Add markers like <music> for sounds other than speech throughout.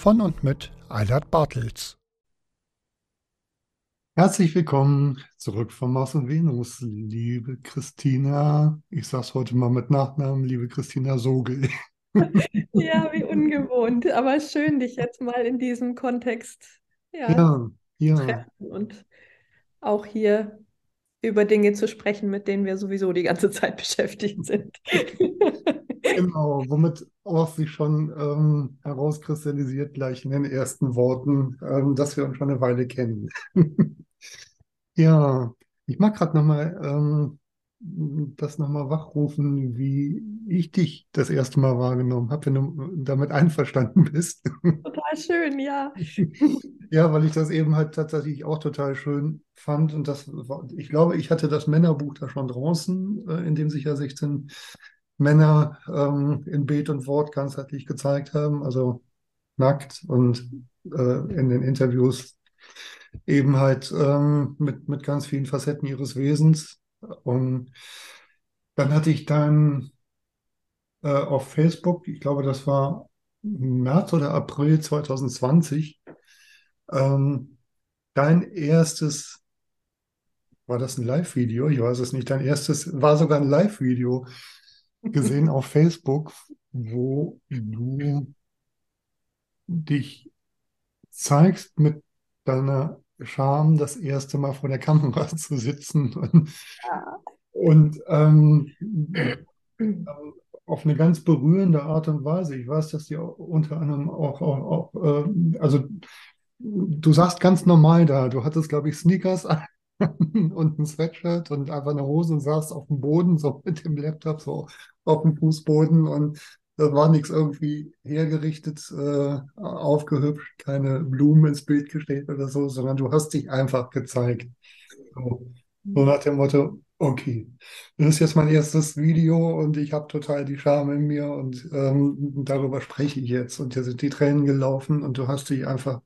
Von und mit Eilert Bartels. Herzlich willkommen zurück von Mars und Venus, liebe Christina. Ich sag's heute mal mit Nachnamen, liebe Christina Sogel. <laughs> Ja, wie ungewohnt, aber schön, dich jetzt mal in diesem Kontext ja, Ja, ja, treffen und auch hier über Dinge zu sprechen, mit denen wir sowieso die ganze Zeit <laughs> beschäftigt sind. Genau. Womit auch sich schon ähm, herauskristallisiert gleich in den ersten Worten, ähm, dass wir uns schon eine Weile kennen. <laughs> Ja, ich mag gerade nochmal ähm, das nochmal wachrufen, wie ich dich das erste Mal wahrgenommen habe, wenn du damit einverstanden bist. <laughs> Total schön, ja. <laughs> Ja, weil ich das eben halt tatsächlich auch total schön fand. Und das war, ich glaube, ich hatte das Männerbuch da schon draußen, äh, in dem sich ja 16 Männer ähm, in Bild und Wort ganzheitlich gezeigt haben, also nackt und äh, in den Interviews eben halt ähm, mit, mit ganz vielen Facetten ihres Wesens. Und dann hatte ich dann äh, auf Facebook, ich glaube, das war März oder April 2020, ähm, dein erstes, war das ein Live-Video? Ich weiß es nicht, dein erstes, war sogar ein Live-Video gesehen auf Facebook, wo du dich zeigst mit deiner Scham, das erste Mal vor der Kamera <laughs> zu sitzen und, Ja. und ähm, auf eine ganz berührende Art und Weise. Ich weiß, dass die auch unter anderem auch, auch, auch äh, also du sagst ganz normal da, du hattest, glaube ich, Sneakers an <laughs> und ein Sweatshirt und einfach eine Hose und saßt auf dem Boden, so mit dem Laptop so auf dem Fußboden und da war nichts irgendwie hergerichtet, äh, aufgehübscht, keine Blumen ins Bild gestellt oder so, sondern du hast dich einfach gezeigt. So, so nach dem Motto, okay, das ist jetzt mein erstes Video und ich habe total die Scham in mir und ähm, darüber spreche ich jetzt. Und dir sind die Tränen gelaufen und du hast dich einfach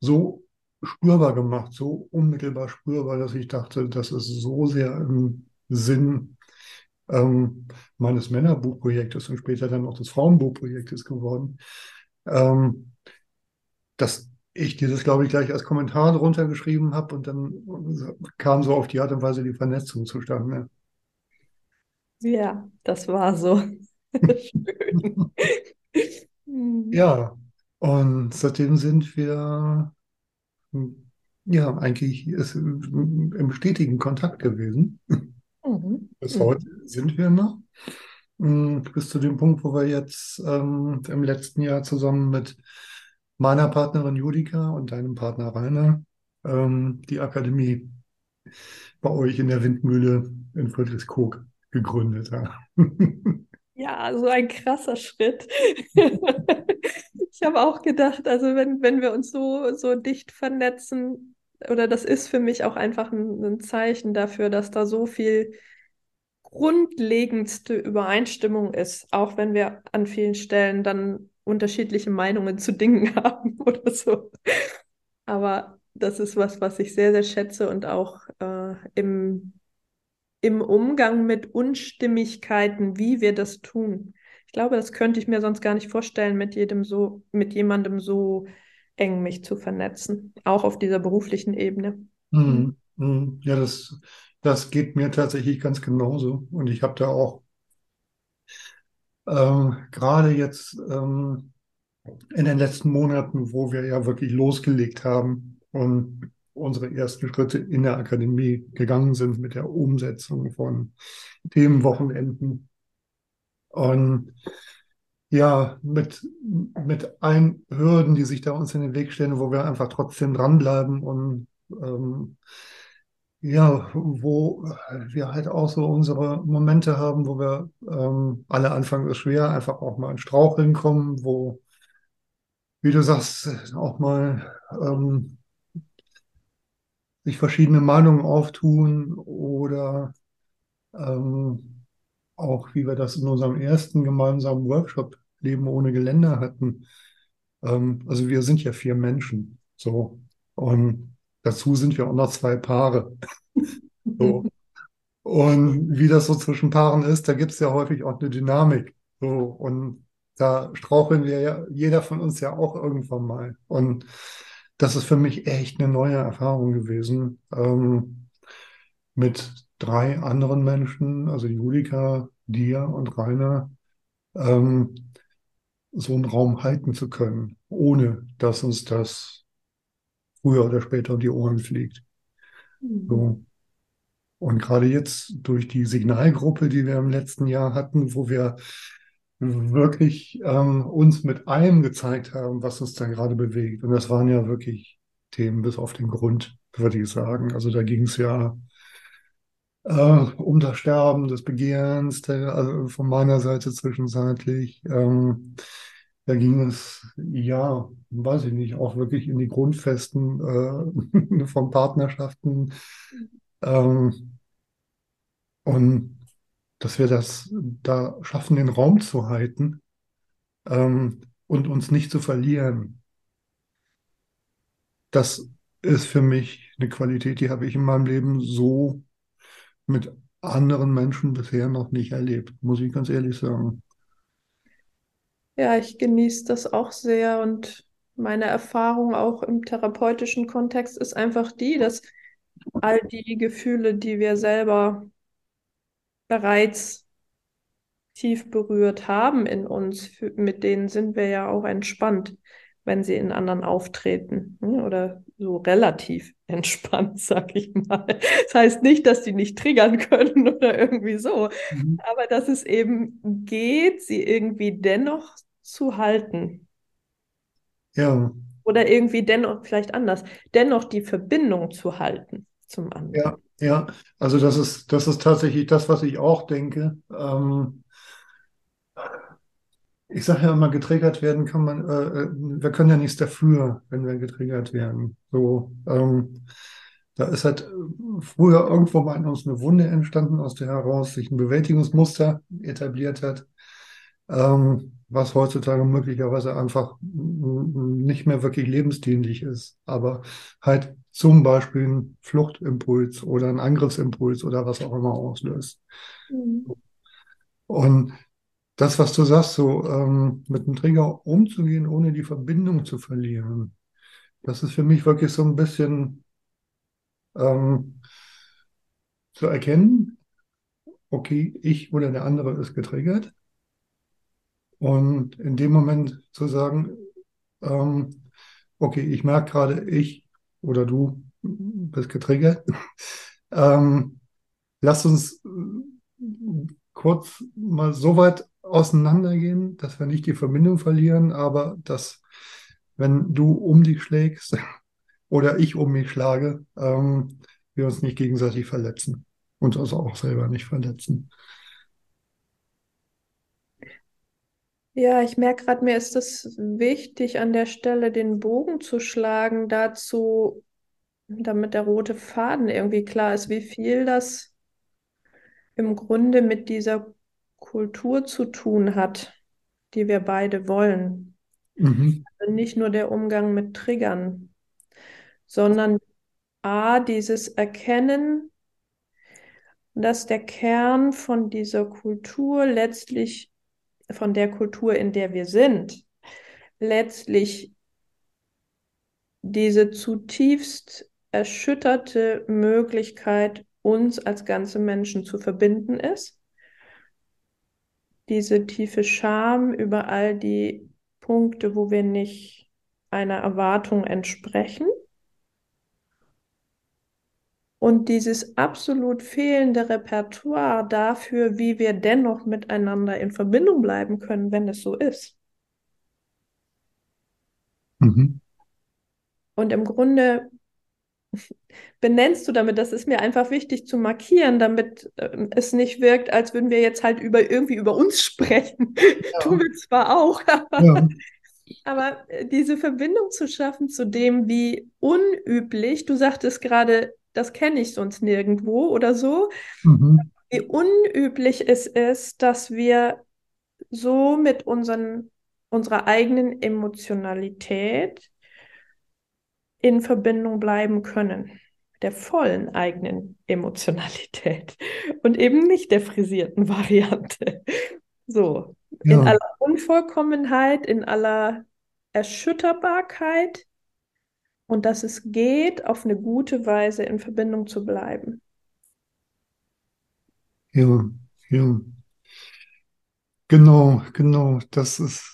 so spürbar gemacht, so unmittelbar spürbar, dass ich dachte, das ist so sehr im Sinn ähm, meines Männerbuchprojektes und später dann auch des Frauenbuchprojektes geworden, ähm, dass ich dieses, glaube ich, gleich als Kommentar drunter geschrieben habe und dann kam so auf die Art und Weise die Vernetzung zustande. Ja, das war so. <laughs> Schön. Hm. Ja, und seitdem sind wir ja eigentlich ist, im stetigen Kontakt gewesen. Mhm. Bis Mhm. heute sind wir noch. Mm, Bis zu dem Punkt, wo wir jetzt ähm, im letzten Jahr zusammen mit meiner Partnerin Judika und deinem Partner Rainer ähm, die Akademie bei euch in der Windmühle in Friedrichskoog gegründet haben. Ja, so ein krasser Schritt. <laughs> Ich habe auch gedacht, also wenn, wenn wir uns so, so dicht vernetzen, oder das ist für mich auch einfach ein, ein Zeichen dafür, dass da so viel grundlegendste Übereinstimmung ist, auch wenn wir an vielen Stellen dann unterschiedliche Meinungen zu Dingen <laughs> haben oder so. Aber das ist was, was ich sehr, sehr schätze und auch äh, im, im Umgang mit Unstimmigkeiten, wie wir das tun. Ich glaube, das könnte ich mir sonst gar nicht vorstellen, mit jedem so, mit jemandem so eng mich zu vernetzen, auch auf dieser beruflichen Ebene. Mhm. Mhm. Ja, das, das geht mir tatsächlich ganz genauso. Und ich habe da auch ähm, gerade jetzt ähm, in den letzten Monaten, wo wir ja wirklich losgelegt haben und unsere ersten Schritte in der Akademie gegangen sind mit der Umsetzung von Themenwochenenden. Und ja, mit, mit allen Hürden, die sich da uns in den Weg stellen, wo wir einfach trotzdem dranbleiben und ähm, ja, wo wir halt auch so unsere Momente haben, wo wir ähm, alle Anfang ist schwer, einfach auch mal in Straucheln kommen, wo, wie du sagst, auch mal ähm, sich verschiedene Meinungen auftun oder ähm, auch wie wir das in unserem ersten gemeinsamen Workshop Leben ohne Geländer hatten. Ähm, also wir sind ja vier Menschen, so und Dazu sind wir auch noch zwei Paare. <laughs> So. Und wie das so zwischen Paaren ist, da gibt es ja häufig auch eine Dynamik. So. Und da straucheln wir ja, jeder von uns ja auch irgendwann mal. Und das ist für mich echt eine neue Erfahrung gewesen. Ähm, mit drei anderen Menschen, also Julika, dir und Rainer, ähm, so einen Raum halten zu können, ohne dass uns das früher oder später um die Ohren fliegt. Mhm. So. Und gerade jetzt durch die Signalgruppe, die wir im letzten Jahr hatten, wo wir wirklich ähm, uns mit allem gezeigt haben, was uns da gerade bewegt. Und das waren ja wirklich Themen bis auf den Grund, würde ich sagen. Also da ging es ja äh, um das Sterben des Begehrens, also von meiner Seite zwischenzeitlich. Ähm, da ging es, ja, weiß ich nicht, auch wirklich in die Grundfesten äh, <laughs> von Partnerschaften. Ähm, und dass wir das da schaffen, den Raum zu halten ähm, und uns nicht zu verlieren. Das ist für mich eine Qualität, die habe ich in meinem Leben so mit anderen Menschen bisher noch nicht erlebt, muss ich ganz ehrlich sagen. Ja, ich genieße das auch sehr und meine Erfahrung auch im therapeutischen Kontext ist einfach die, dass all die Gefühle, die wir selber bereits tief berührt haben in uns, mit denen sind wir ja auch entspannt, wenn sie in anderen auftreten. Ne? Oder so relativ <laughs> entspannt, sag ich mal. Das heißt nicht, dass die nicht triggern können <laughs> oder irgendwie so, mhm. aber dass es eben geht, sie irgendwie dennoch zu halten. Ja. Oder irgendwie dennoch, vielleicht anders, dennoch die Verbindung zu halten zum anderen. Ja, ja. Also das ist, das ist tatsächlich das, was ich auch denke. Ähm, ich sage ja immer, getriggert werden kann man, äh, äh, wir können ja nichts dafür, wenn wir getriggert werden. So, ähm, da ist halt früher irgendwo mal in uns eine Wunde entstanden, aus der heraus sich ein Bewältigungsmuster etabliert hat. Ähm, was heutzutage möglicherweise einfach nicht mehr wirklich lebensdienlich ist, aber halt zum Beispiel ein Fluchtimpuls oder ein Angriffsimpuls oder was auch immer auslöst. Mhm. Und das, was du sagst, so ähm, mit dem Trigger umzugehen, ohne die Verbindung zu verlieren, das ist für mich wirklich so ein bisschen ähm, zu erkennen, okay, ich oder der andere ist getriggert und in dem Moment zu sagen, ähm, okay, ich merke gerade, ich oder du bist getriggert. <laughs> ähm, lass uns äh, kurz mal so weit auseinandergehen, dass wir nicht die Verbindung verlieren, aber dass, wenn du um dich schlägst <laughs> oder ich um mich schlage, ähm, wir uns nicht gegenseitig verletzen und uns auch selber nicht verletzen. Ja, ich merke gerade, mir ist es wichtig, an der Stelle den Bogen zu schlagen, dazu, damit der rote Faden irgendwie klar ist, wie viel das im Grunde mit dieser Kultur zu tun hat, die wir beide wollen. Mhm. Also nicht nur der Umgang mit Triggern, sondern A, dieses Erkennen, dass der Kern von dieser Kultur letztlich von der Kultur, in der wir sind, letztlich diese zutiefst erschütterte Möglichkeit, uns als ganze Menschen zu verbinden ist. Diese tiefe Scham über all die Punkte, wo wir nicht einer Erwartung entsprechen. Und dieses absolut fehlende Repertoire dafür, wie wir dennoch miteinander in Verbindung bleiben können, wenn es so ist. Mhm. Und im Grunde benennst du damit, das ist mir einfach wichtig zu markieren, damit äh, es nicht wirkt, als würden wir jetzt halt über irgendwie über uns sprechen. Ja. <laughs> Tun wir zwar auch, <laughs> aber, ja. aber äh, diese Verbindung zu schaffen zu dem, wie unüblich, du sagtest gerade, das kenne ich sonst nirgendwo oder so, mhm. wie unüblich es ist, dass wir so mit unseren, unserer eigenen Emotionalität in Verbindung bleiben können. Der vollen eigenen Emotionalität und eben nicht der frisierten <laughs> Variante. So, ja. in aller Unvollkommenheit, in aller Erschütterbarkeit und dass es geht, auf eine gute Weise in Verbindung zu bleiben. Ja, ja. Genau, genau. Das ist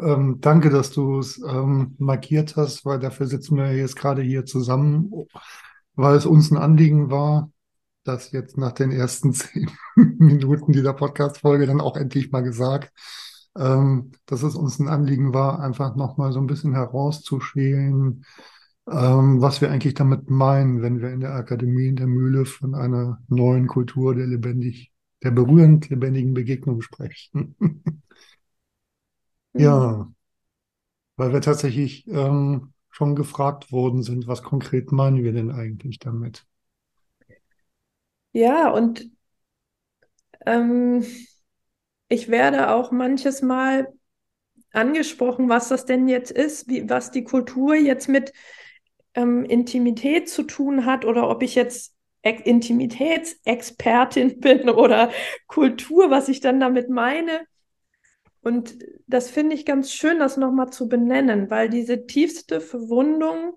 ähm, danke, dass du es ähm, markiert hast, weil dafür sitzen wir jetzt gerade hier zusammen, weil es uns ein Anliegen war, dass jetzt nach den ersten <laughs> zehn Minuten dieser Podcast-Folge dann auch endlich mal gesagt, ähm, dass es uns ein Anliegen war, einfach nochmal so ein bisschen herauszuschälen, ähm, was wir eigentlich damit meinen, wenn wir in der Akademie in der Mühle von einer neuen Kultur der lebendig, der berührend lebendigen Begegnung sprechen. <laughs> Ja, weil wir tatsächlich ähm, schon gefragt worden sind, was konkret meinen wir denn eigentlich damit? Ja, und ähm, ich werde auch manches Mal angesprochen, was das denn jetzt ist, wie, was die Kultur jetzt mit ähm, Intimität zu tun hat oder ob ich jetzt Intimitätsexpertin <laughs> bin oder Kultur, was ich dann damit meine. Und das finde ich ganz schön, das nochmal zu benennen, weil diese tiefste Verwundung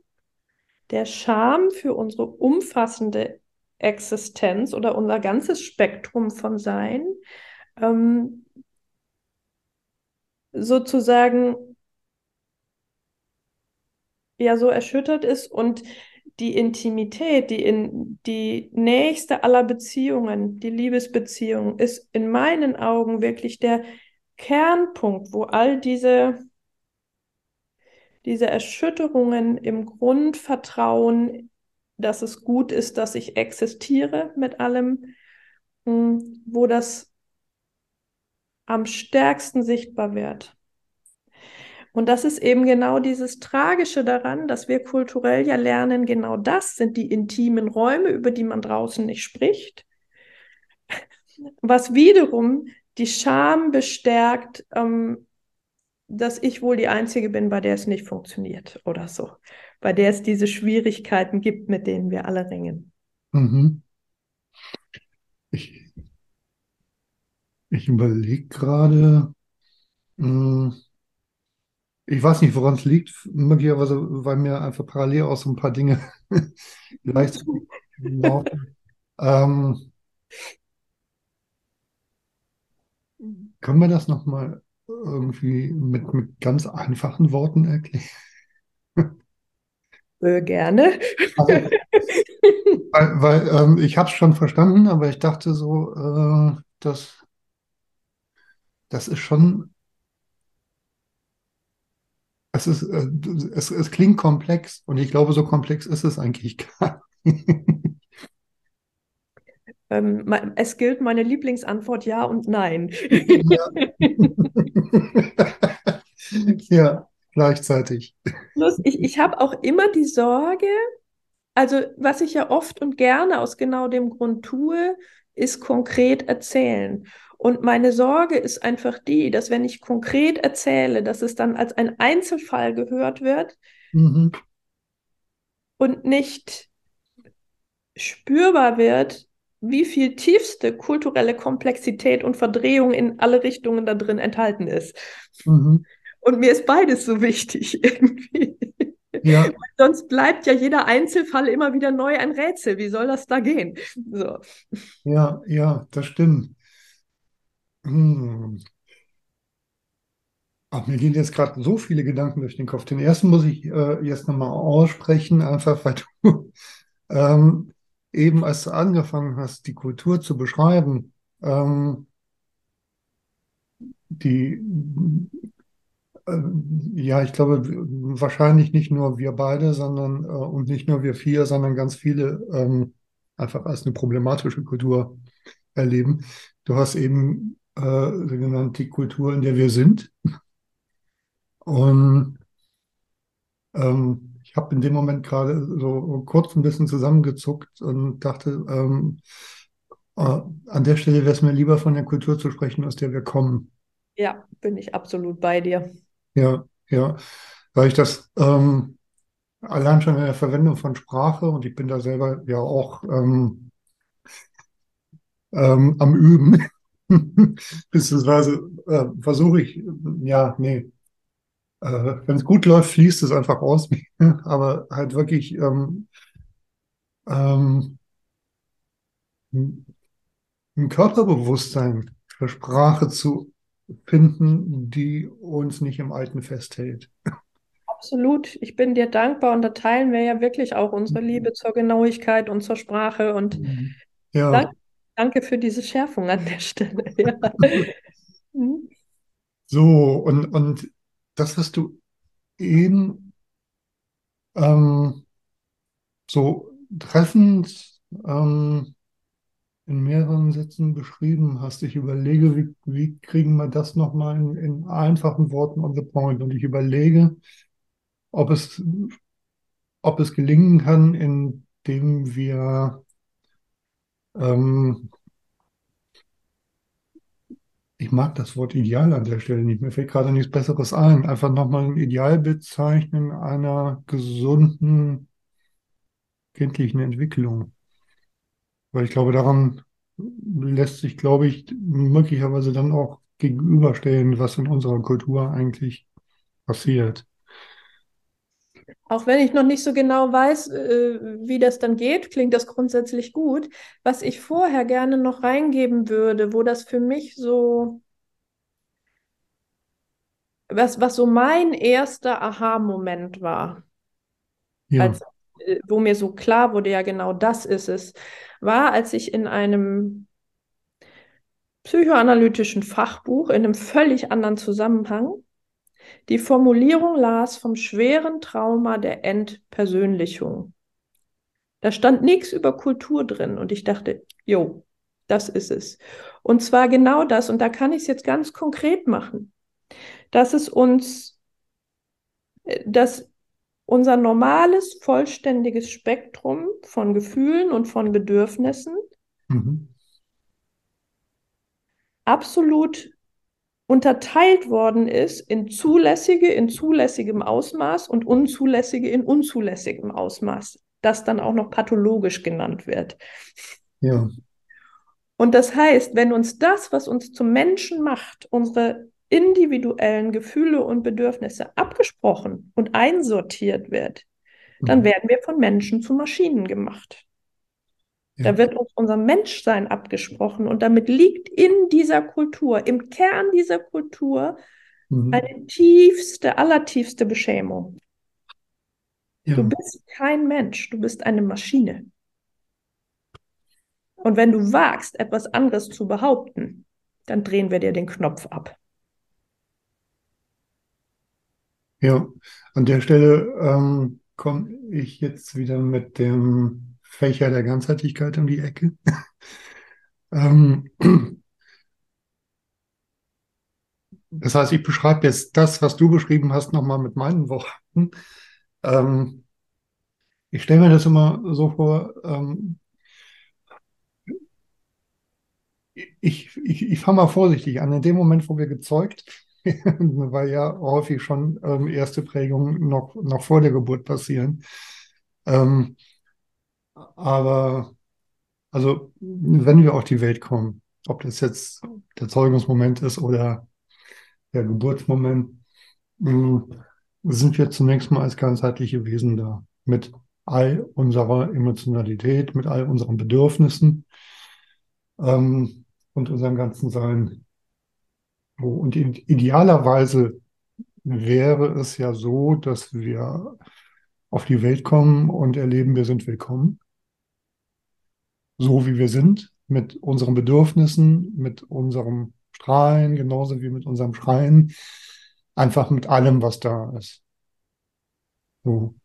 der Scham für unsere umfassende Existenz oder unser ganzes Spektrum von Sein ähm, sozusagen ja so erschüttert ist und die Intimität, die, in, die nächste aller Beziehungen, die Liebesbeziehung, ist in meinen Augen wirklich der Kernpunkt, wo all diese, diese Erschütterungen im Grundvertrauen, dass es gut ist, dass ich existiere mit allem, hm, wo das am stärksten sichtbar wird. Und das ist eben genau dieses Tragische daran, dass wir kulturell ja lernen, genau das sind die intimen Räume, über die man draußen nicht spricht. Was wiederum die Scham bestärkt, ähm, dass ich wohl die Einzige bin, bei der es nicht funktioniert oder so. Bei der es diese Schwierigkeiten gibt, mit denen wir alle ringen. Mhm. Ich, ich überlege gerade, hm, ich weiß nicht, woran es liegt, möglicherweise, weil mir einfach parallel auch so ein paar Dinge <laughs> leicht <laughs> laufen. Ähm, Können wir das nochmal irgendwie mit, mit ganz einfachen Worten erklären? <laughs> Äh, gerne. Also, weil, weil ähm, ich habe es schon verstanden, aber ich dachte so, äh, dass das ist schon, es ist, äh, es, es klingt komplex und ich glaube, so komplex ist es eigentlich gar nicht. <laughs> Ähm, es gilt meine Lieblingsantwort ja und nein. Ja, <laughs> ja gleichzeitig. ich, ich habe auch immer die Sorge, also was ich ja oft und gerne aus genau dem Grund tue, ist konkret erzählen. Und meine Sorge ist einfach die, dass wenn ich konkret erzähle, dass es dann als ein Einzelfall gehört wird mhm. und nicht spürbar wird, wie viel tiefste kulturelle Komplexität und Verdrehung in alle Richtungen da drin enthalten ist. Mhm. Und mir ist beides so wichtig <laughs> irgendwie. Ja. Sonst bleibt ja jeder Einzelfall immer wieder neu ein Rätsel. Wie soll das da gehen? So. Ja, ja, das stimmt. Hm. Ach, mir gehen jetzt gerade so viele Gedanken durch den Kopf. Den ersten muss ich äh, jetzt nochmal aussprechen, einfach weil du <laughs> ähm, eben, als du angefangen hast, die Kultur zu beschreiben, ähm, die, äh, ja, ich glaube, wahrscheinlich nicht nur wir beide, sondern äh, und nicht nur wir vier, sondern ganz viele ähm, einfach als eine problematische Kultur erleben. Du hast eben äh, genannt die Kultur, in der wir sind. Und ähm, habe in dem Moment gerade so kurz ein bisschen zusammengezuckt und dachte, ähm, äh, an der Stelle wäre es mir lieber von der Kultur zu sprechen, aus der wir kommen. Ja, bin ich absolut bei dir. Ja, ja, weil ich das ähm, allein schon in der Verwendung von Sprache und ich bin da selber ja auch ähm, ähm, am Üben, <laughs> beziehungsweise äh, versuche ich, ja, nee, äh, wenn es gut läuft, fließt es einfach aus, <laughs> aber halt wirklich ähm, ähm, ein Körperbewusstsein für Sprache zu finden, die uns nicht im Alten festhält. Absolut. Ich bin dir dankbar und da teilen wir ja wirklich auch unsere Liebe zur Genauigkeit und zur Sprache und Ja, danke, danke für diese Schärfung an der Stelle. Ja. <laughs> Mhm. so, und, und das, was du eben ähm, so treffend ähm, in mehreren Sätzen beschrieben hast, ich überlege, wie, wie kriegen wir das nochmal in, in einfachen Worten on the point? Und ich überlege, ob es, ob es gelingen kann, indem wir ähm, ich mag das Wort Ideal an der Stelle nicht. Mir fällt gerade nichts Besseres ein. Einfach nochmal ein Idealbild zeichnen einer gesunden kindlichen Entwicklung. Weil ich glaube, daran lässt sich, glaube ich, möglicherweise dann auch gegenüberstellen, was in unserer Kultur eigentlich passiert. Auch wenn ich noch nicht so genau weiß, äh, wie das dann geht, klingt das grundsätzlich gut. Was ich vorher gerne noch reingeben würde, wo das für mich so, was, was so mein erster Aha-Moment war, Ja, als, äh, wo mir so klar wurde, ja genau das ist es, war, als ich in einem psychoanalytischen Fachbuch in einem völlig anderen Zusammenhang die Formulierung las vom schweren Trauma der Entpersönlichung. Da stand nichts über Kultur drin und ich dachte, jo, das ist es. Und zwar genau das, und da kann ich es jetzt ganz konkret machen, dass es uns, äh, dass unser normales, vollständiges Spektrum von Gefühlen und von Bedürfnissen mhm. absolut unterteilt worden ist in zulässige in zulässigem Ausmaß und unzulässige in unzulässigem Ausmaß, das dann auch noch pathologisch genannt wird. Ja, Und das heißt, wenn uns das, was uns zum Menschen macht, unsere individuellen Gefühle und Bedürfnisse abgesprochen und einsortiert wird, dann mhm. werden wir von Menschen zu Maschinen gemacht. Da wird uns unser Menschsein abgesprochen und damit liegt in dieser Kultur, im Kern dieser Kultur, mhm. eine tiefste, allertiefste Beschämung. Du Ja, bist kein Mensch, du bist eine Maschine. Und wenn du wagst, etwas anderes zu behaupten, dann drehen wir dir den Knopf ab. ja. An der Stelle ähm, komme ich jetzt wieder mit dem Fächer der Ganzheitlichkeit um die Ecke. <laughs> Ähm, <clears throat> das heißt, ich beschreibe jetzt das, was du beschrieben hast, nochmal mit meinen Worten. Ähm, ich stelle mir das immer so vor, ähm, ich, ich, ich fange mal vorsichtig an. In dem Moment, wo wir gezeugt, <laughs> weil ja häufig schon ähm, erste Prägungen noch, noch vor der Geburt passieren. Ähm, aber also, wenn wir auf die Welt kommen, ob das jetzt der Zeugungsmoment ist oder der Geburtsmoment, mh, sind wir zunächst mal als ganzheitliche Wesen da. Mit all unserer Emotionalität, mit all unseren Bedürfnissen ähm, und unserem ganzen Sein. Und idealerweise wäre es ja so, dass wir auf die Welt kommen und erleben, wir sind willkommen. So wie wir sind, mit unseren Bedürfnissen, mit unserem Strahlen, genauso wie mit unserem Schreien. Einfach mit allem, was da ist. So.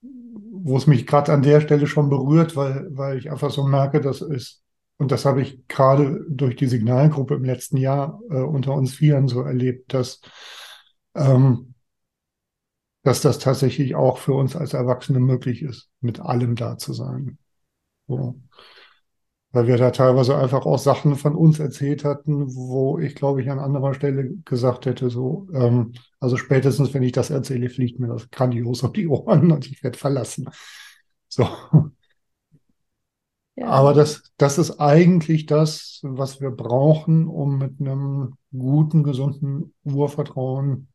Wo es mich gerade an der Stelle schon berührt, weil, weil ich einfach so merke, das ist, und das habe ich gerade durch die Signalgruppe im letzten Jahr äh, unter uns Vieren so erlebt, dass, ähm, dass das tatsächlich auch für uns als Erwachsene möglich ist, mit allem da zu sein. So weil wir da teilweise einfach auch Sachen von uns erzählt hatten, wo ich, glaube ich, an anderer Stelle gesagt hätte, so, ähm, also spätestens, wenn ich das erzähle, fliegt mir das grandios auf die Ohren <laughs> und ich werde verlassen. So. Ja. Aber das, das ist eigentlich das, was wir brauchen, um mit einem guten, gesunden Urvertrauen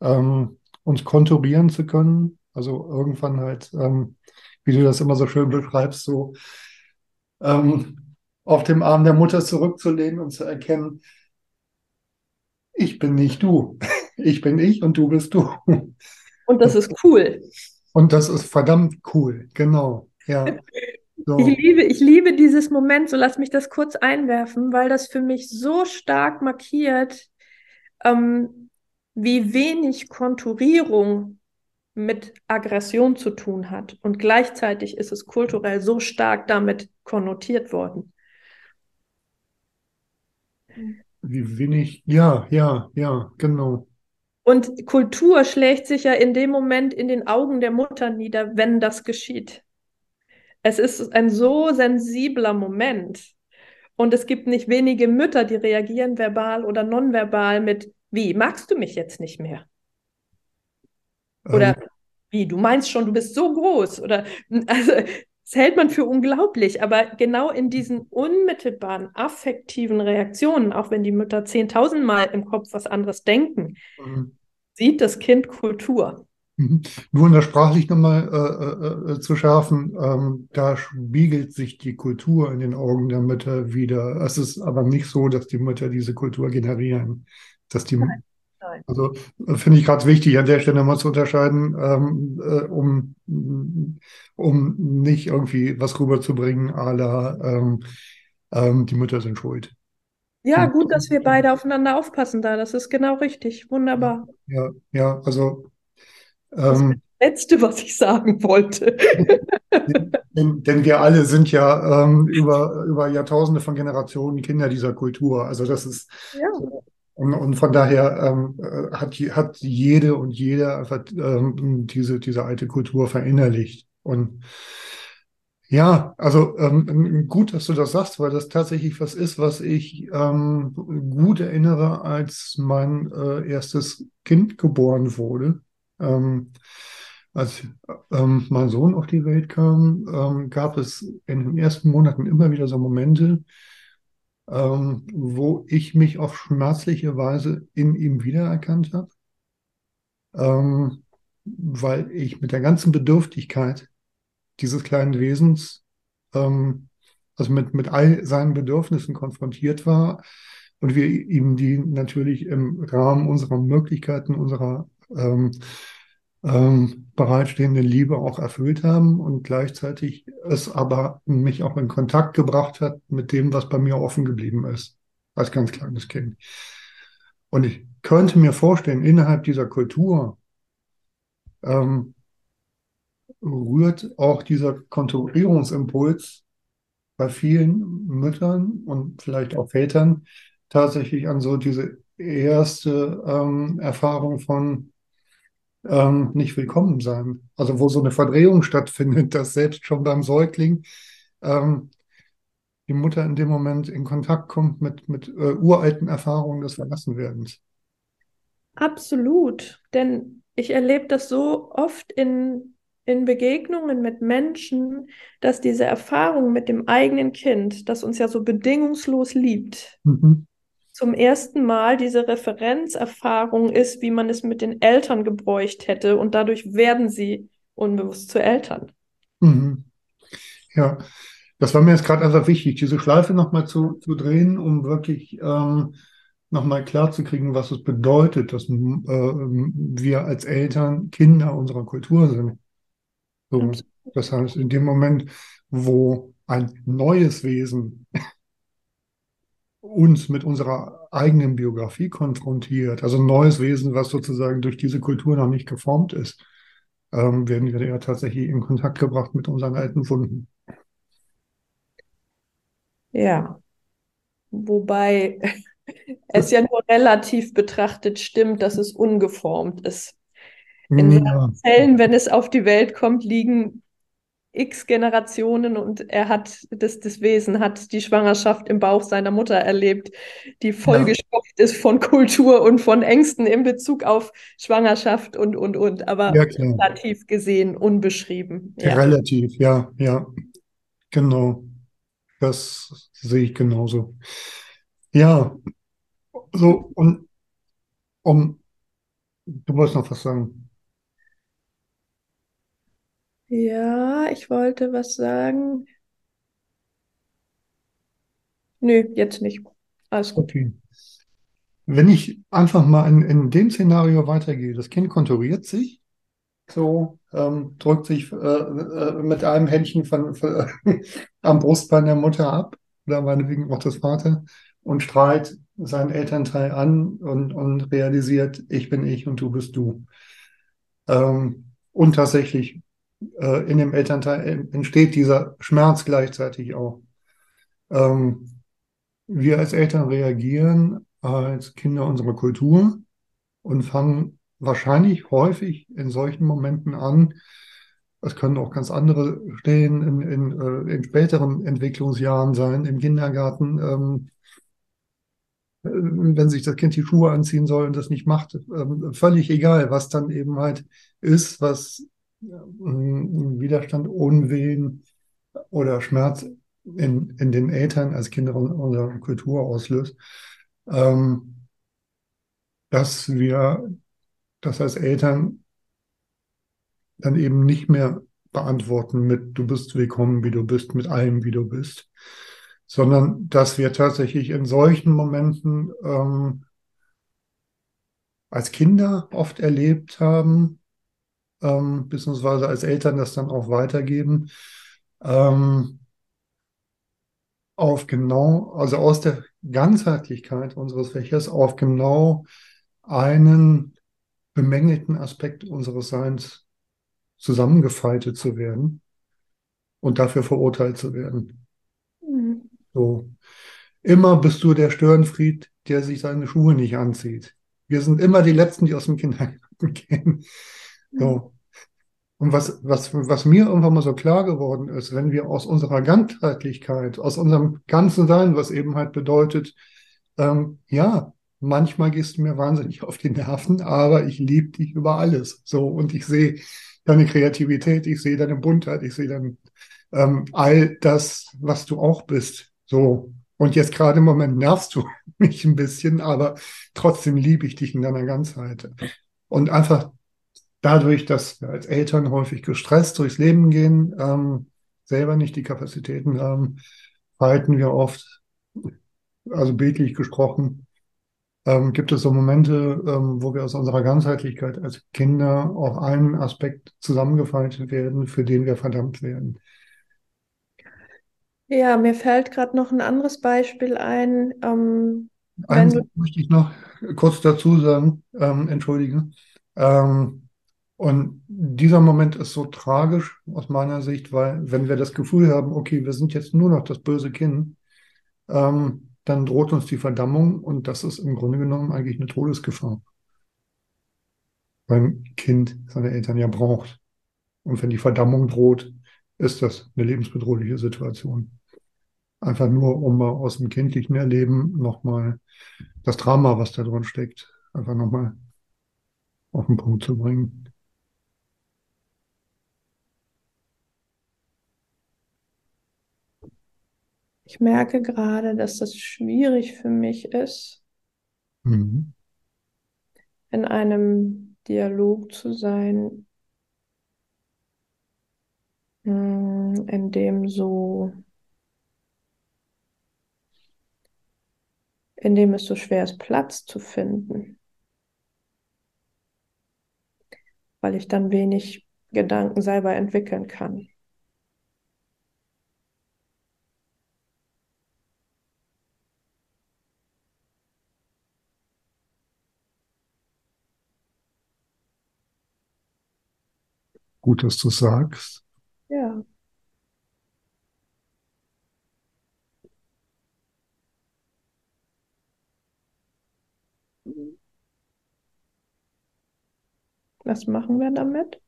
ähm, uns konturieren zu können. Also irgendwann halt, ähm, wie du das immer so schön beschreibst, so ähm, auf dem Arm der Mutter zurückzulehnen und zu erkennen, ich bin nicht du. <laughs> Ich bin ich und du bist du. Und das ist cool. Und das ist verdammt cool, genau. Ja. <laughs> So. Ich, liebe, ich liebe dieses Moment, so lass mich das kurz einwerfen, weil das für mich so stark markiert, ähm, wie wenig Konturierung mit Aggression zu tun hat. Und gleichzeitig ist es kulturell so stark damit konnotiert worden. Wie wenig, ja, ja, ja, genau. Und Kultur schlägt sich ja in dem Moment in den Augen der Mutter nieder, wenn das geschieht. Es ist ein so sensibler Moment. Und es gibt nicht wenige Mütter, die reagieren verbal oder nonverbal mit, wie, magst du mich jetzt nicht mehr? Oder ähm, wie, du meinst schon, du bist so groß? Oder <laughs> also das hält man für unglaublich, aber genau in diesen unmittelbaren affektiven Reaktionen, auch wenn die Mütter zehntausendmal im Kopf was anderes denken, mhm. sieht das Kind Kultur. Mhm. Nur um das sprachlich nochmal äh, äh, äh, zu schärfen, ähm, da spiegelt sich die Kultur in den Augen der Mütter wieder. Es ist aber nicht so, dass die Mütter diese Kultur generieren, dass die. Also äh, finde ich gerade wichtig, an der Stelle mal zu unterscheiden, ähm, äh, um, um nicht irgendwie was rüberzubringen, à la ähm, ähm, die Mütter sind schuld. Ja, gut, dass wir beide aufeinander aufpassen da. Das ist genau richtig. Wunderbar. Ja, ja, also. das ähm, Letzte, was ich sagen wollte. <laughs> denn, denn, wir alle sind ja ähm, über, über Jahrtausende von Generationen Kinder dieser Kultur. Also das ist ja. Und, und von daher ähm, äh, hat, hat jede und jeder einfach ähm, diese, diese alte Kultur verinnerlicht. Und ja, also ähm, gut, dass du das sagst, weil das tatsächlich was ist, was ich ähm, gut erinnere, als mein äh, erstes Kind geboren wurde. Ähm, als ähm, mein Sohn auf die Welt kam, ähm, gab es in den ersten Monaten immer wieder so Momente, ähm, wo ich mich auf schmerzliche Weise in ihm wiedererkannt habe, ähm, weil ich mit der ganzen Bedürftigkeit dieses kleinen Wesens, ähm, also mit, mit all seinen Bedürfnissen konfrontiert war und wir ihm die natürlich im Rahmen unserer Möglichkeiten, unserer ähm, ähm, bereitstehende Liebe auch erfüllt haben und gleichzeitig es aber mich auch in Kontakt gebracht hat mit dem, was bei mir offen geblieben ist, als ganz kleines Kind. Und ich könnte mir vorstellen, innerhalb dieser Kultur ähm, rührt auch dieser Konturierungsimpuls bei vielen Müttern und vielleicht auch Vätern tatsächlich an so diese erste ähm, Erfahrung von ähm, nicht willkommen sein. Also wo so eine Verdrehung stattfindet, dass selbst schon beim Säugling ähm, die Mutter in dem Moment in Kontakt kommt mit, mit äh, uralten Erfahrungen des Verlassenwerdens. Absolut, denn ich erlebe das so oft in, in Begegnungen mit Menschen, dass diese Erfahrung mit dem eigenen Kind, das uns ja so bedingungslos liebt, mhm zum ersten Mal diese Referenzerfahrung ist, wie man es mit den Eltern gebräucht hätte und dadurch werden sie unbewusst zu Eltern. Mhm. Ja, das war mir jetzt gerade einfach wichtig, diese Schleife nochmal zu, zu drehen, um wirklich ähm, nochmal klar zu kriegen, was es bedeutet, dass äh, wir als Eltern Kinder unserer Kultur sind. So, das heißt, in dem Moment, wo ein neues Wesen uns mit unserer eigenen Biografie konfrontiert, also ein neues Wesen, was sozusagen durch diese Kultur noch nicht geformt ist, ähm, werden wir ja tatsächlich in Kontakt gebracht mit unseren alten Wunden. Ja, wobei <laughs> es ja nur relativ betrachtet stimmt, dass es ungeformt ist. In ja. Zellen, wenn es auf die Welt kommt, liegen x Generationen und er hat das, das Wesen hat die Schwangerschaft im Bauch seiner Mutter erlebt, die vollgestopft ja. ist von Kultur und von Ängsten in Bezug auf Schwangerschaft und und und, aber ja, relativ gesehen unbeschrieben. Ja. Relativ, ja, ja, genau. Das sehe ich genauso. Ja, so und um, du wolltest noch was sagen. Ja, ich wollte was sagen. Nö, jetzt nicht. Alles gut. Okay. Wenn ich einfach mal in, in dem Szenario weitergehe, das Kind konturiert sich, so ähm, drückt sich äh, äh, mit einem Händchen von, von <laughs> am Brustbein der Mutter ab, oder meinetwegen auch des Vaters, und strahlt seinen Elternteil an und, und realisiert, ich bin ich und du bist du. Ähm, und tatsächlich äh, in dem Elternteil entsteht dieser Schmerz gleichzeitig auch. Ähm, wir als Eltern reagieren als Kinder unserer Kultur und fangen wahrscheinlich häufig in solchen Momenten an, es können auch ganz andere Stellen in, in, äh, in späteren Entwicklungsjahren sein, im Kindergarten, ähm, äh, wenn sich das Kind die Schuhe anziehen soll und das nicht macht, ähm, völlig egal, was dann eben halt ist, was Widerstand, Unwillen oder Schmerz in, in den Eltern als Kinder unserer Kultur auslöst, ähm, dass wir das als Eltern dann eben nicht mehr beantworten mit du bist willkommen, wie du bist, mit allem, wie du bist, sondern dass wir tatsächlich in solchen Momenten ähm, als Kinder oft erlebt haben, ähm, beziehungsweise als Eltern das dann auch weitergeben, ähm, auf genau, also aus der Ganzheitlichkeit unseres Fächers auf genau einen bemängelten Aspekt unseres Seins zusammengefaltet zu werden und dafür verurteilt zu werden. Mhm. So. Immer bist du der Störenfried, der sich seine Schuhe nicht anzieht. Wir sind immer die Letzten, die aus dem Kindergarten <laughs> gehen. So. Und was, was, was mir irgendwann mal so klar geworden ist, wenn wir aus unserer Ganzheitlichkeit, aus unserem ganzen Sein, was eben halt bedeutet, ähm, ja, manchmal gehst du mir wahnsinnig auf die Nerven, aber ich liebe dich über alles. So, und ich sehe deine Kreativität, ich sehe deine Buntheit, ich sehe dann ähm, all das, was du auch bist. So. Und jetzt gerade im Moment nervst du <laughs> mich ein bisschen, aber trotzdem liebe ich dich in deiner Ganzheit. Und einfach dadurch, dass wir als Eltern häufig gestresst durchs Leben gehen, ähm, selber nicht die Kapazitäten haben, verhalten wir oft, also bildlich gesprochen, ähm, gibt es so Momente, ähm, wo wir aus unserer Ganzheitlichkeit als Kinder auf einen Aspekt zusammengefaltet werden, für den wir verdammt werden. Ja, mir fällt gerade noch ein anderes Beispiel ein. Ähm, Eins möchte ich noch kurz dazu sagen, ähm, entschuldige. Ähm, und dieser Moment ist so tragisch aus meiner Sicht, weil wenn wir das Gefühl haben, okay, wir sind jetzt nur noch das böse Kind, ähm, dann droht uns die Verdammung und das ist im Grunde genommen eigentlich eine Todesgefahr. Ein Kind seine Eltern ja braucht. Und wenn die Verdammung droht, ist das eine lebensbedrohliche Situation. Einfach nur, um mal aus dem kindlichen Erleben nochmal das Drama, was da drin steckt, einfach nochmal auf den Punkt zu bringen. Ich merke gerade, dass das schwierig für mich ist, mhm. in einem Dialog zu sein, hm, in dem so in dem es so schwer ist, Platz zu finden, weil ich dann wenig Gedanken selber entwickeln kann. Gut, dass du sagst. Ja. Was machen wir damit?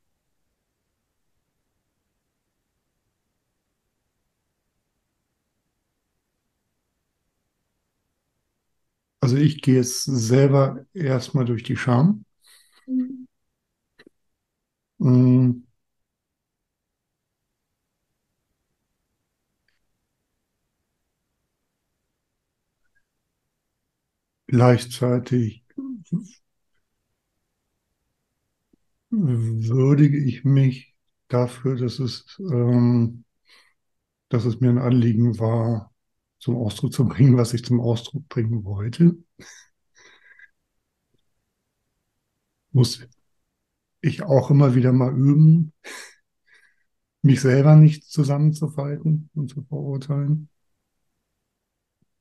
Also ich gehe jetzt selber erstmal durch die Scham. Mhm. Mm. Gleichzeitig würdige ich mich dafür, dass es, ähm, dass es mir ein Anliegen war, zum Ausdruck zu bringen, was ich zum Ausdruck bringen wollte. Muss ich auch immer wieder mal üben, mich selber nicht zusammenzufalten und zu verurteilen.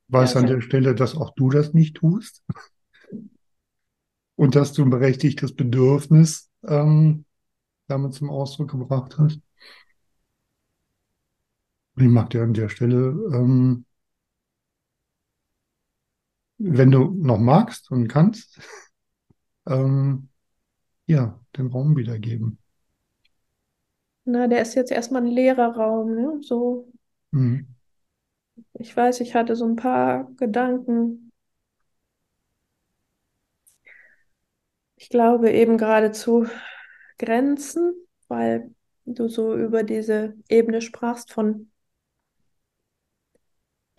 Weiß Ja, an der Stelle, dass auch du das nicht tust und dass du ein berechtigtes Bedürfnis ähm, damit zum Ausdruck gebracht hast. Ich mag dir an der Stelle, ähm, wenn du noch magst und kannst, ähm, ja, den Raum wiedergeben. Na, der ist jetzt erstmal ein leerer Raum, ne? So, Mhm. ich weiß, ich hatte so ein paar Gedanken. Ich glaube eben geradezu Grenzen, weil du so über diese Ebene sprachst von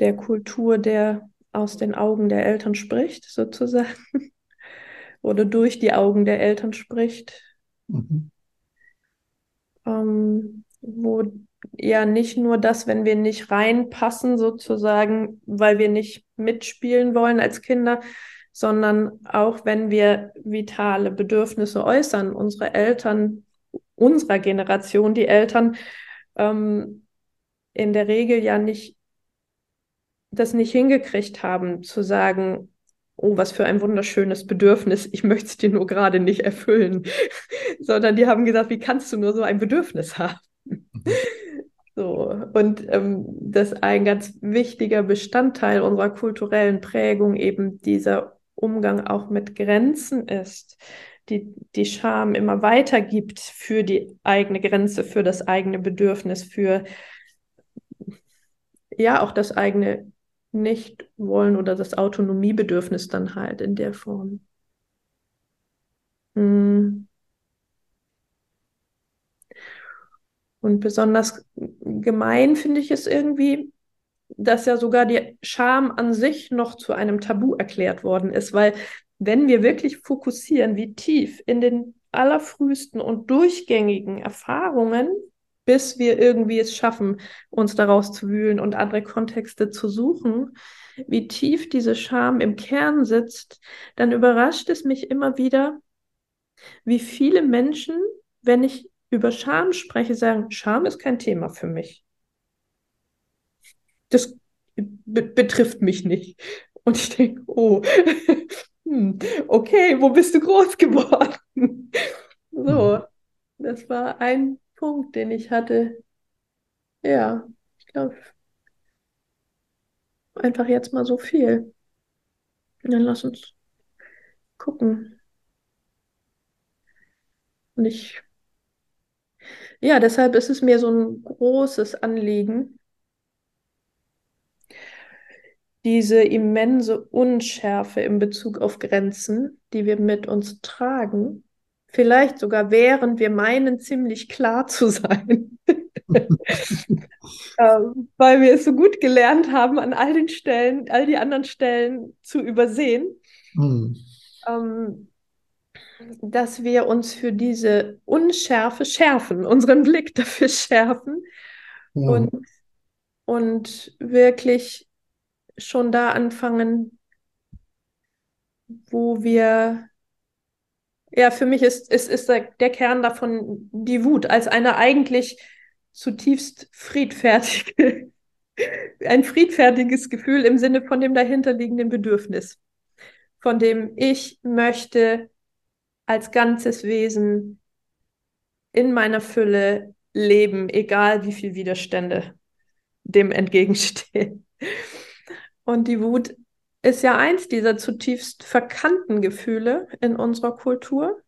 der Kultur, der aus den Augen der Eltern spricht, sozusagen, oder durch die Augen der Eltern spricht, Mhm. ähm, wo ja nicht nur das, wenn wir nicht reinpassen, sozusagen, weil wir nicht mitspielen wollen als Kinder, sondern auch wenn wir vitale Bedürfnisse äußern, unsere Eltern, unserer Generation, die Eltern, ähm, in der Regel ja nicht das nicht hingekriegt haben, zu sagen, oh, was für ein wunderschönes Bedürfnis, ich möchte es dir nur gerade nicht erfüllen, <laughs> sondern die haben gesagt, wie kannst du nur so ein Bedürfnis haben? <laughs> So, und ähm, das ein ganz wichtiger Bestandteil unserer kulturellen Prägung eben dieser Umgang auch mit Grenzen ist, die die Scham immer weitergibt für die eigene Grenze, für das eigene Bedürfnis, für ja auch das eigene Nicht-Wollen oder das Autonomiebedürfnis dann halt in der Form. Mm. Und besonders gemein finde ich es irgendwie, dass ja sogar die Scham an sich noch zu einem Tabu erklärt worden ist, weil wenn wir wirklich fokussieren, wie tief in den allerfrühesten und durchgängigen Erfahrungen, bis wir irgendwie es schaffen, uns daraus zu wühlen und andere Kontexte zu suchen, wie tief diese Scham im Kern sitzt, dann überrascht es mich immer wieder, wie viele Menschen, wenn ich über Scham spreche, sagen, Scham ist kein Thema für mich. Das be betrifft mich nicht. Und ich denke, oh, <laughs> hm, okay, wo bist du groß geworden? <laughs> So, das war ein Punkt, den ich hatte. Ja, ich glaube, einfach jetzt mal so viel. Und dann lass uns gucken. Und ich, ja, deshalb ist es mir so ein großes Anliegen, diese immense Unschärfe in Bezug auf Grenzen, die wir mit uns tragen, vielleicht sogar während wir meinen, ziemlich klar zu sein, <laughs> ähm, weil wir es so gut gelernt haben, an all den Stellen, all die anderen Stellen zu übersehen, Mhm. ähm, dass wir uns für diese Unschärfe schärfen, unseren Blick dafür schärfen Ja. und, und wirklich schon da anfangen, wo wir, ja, für mich ist, ist, ist der, Kern davon die Wut als eine eigentlich zutiefst friedfertige, <laughs> ein friedfertiges Gefühl im Sinne von dem dahinterliegenden Bedürfnis, von dem ich möchte als ganzes Wesen in meiner Fülle leben, egal wie viele Widerstände dem entgegenstehen. Und die Wut ist ja eins dieser zutiefst verkannten Gefühle in unserer Kultur.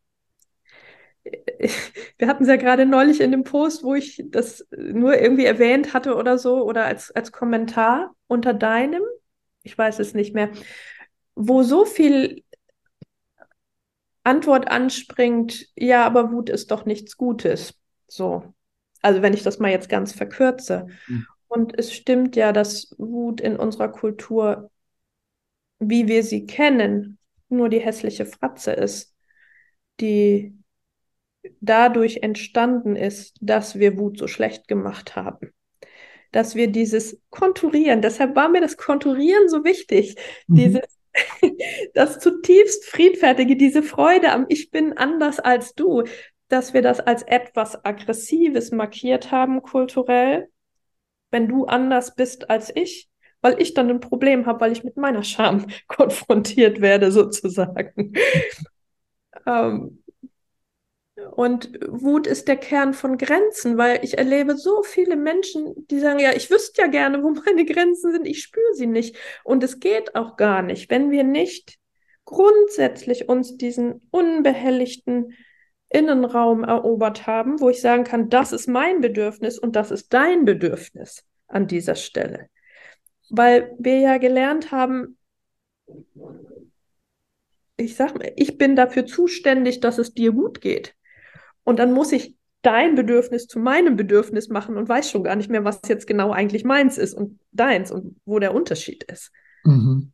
<laughs> Wir hatten es ja gerade neulich in dem Post, wo ich das nur irgendwie erwähnt hatte oder so, oder als, als Kommentar unter deinem, ich weiß es nicht mehr, wo so viel Antwort anspringt, ja, aber Wut ist doch nichts Gutes. So. Also wenn ich das mal jetzt ganz verkürze. Mhm. Und es stimmt ja, dass Wut in unserer Kultur, wie wir sie kennen, nur die hässliche Fratze ist, die dadurch entstanden ist, dass wir Wut so schlecht gemacht haben. Dass wir dieses Konturieren, deshalb war mir das Konturieren so wichtig, mhm. dieses <laughs> das zutiefst friedfertige, diese Freude am Ich bin anders als du, dass wir das als etwas Aggressives markiert haben kulturell, wenn du anders bist als ich, weil ich dann ein Problem habe, weil ich mit meiner Scham <laughs> konfrontiert werde, sozusagen. <laughs> ähm, und Wut ist der Kern von Grenzen, weil ich erlebe so viele Menschen, die sagen, ja, ich wüsste ja gerne, wo meine Grenzen sind, ich spüre sie nicht. Und es geht auch gar nicht, wenn wir nicht grundsätzlich uns diesen unbehelligten Innenraum erobert haben, wo ich sagen kann, das ist mein Bedürfnis und das ist dein Bedürfnis an dieser Stelle. Weil wir ja gelernt haben, ich sag mal, ich bin dafür zuständig, dass es dir gut geht. Und dann muss ich dein Bedürfnis zu meinem Bedürfnis machen und weiß schon gar nicht mehr, was jetzt genau eigentlich meins ist und deins und wo der Unterschied ist. Mhm.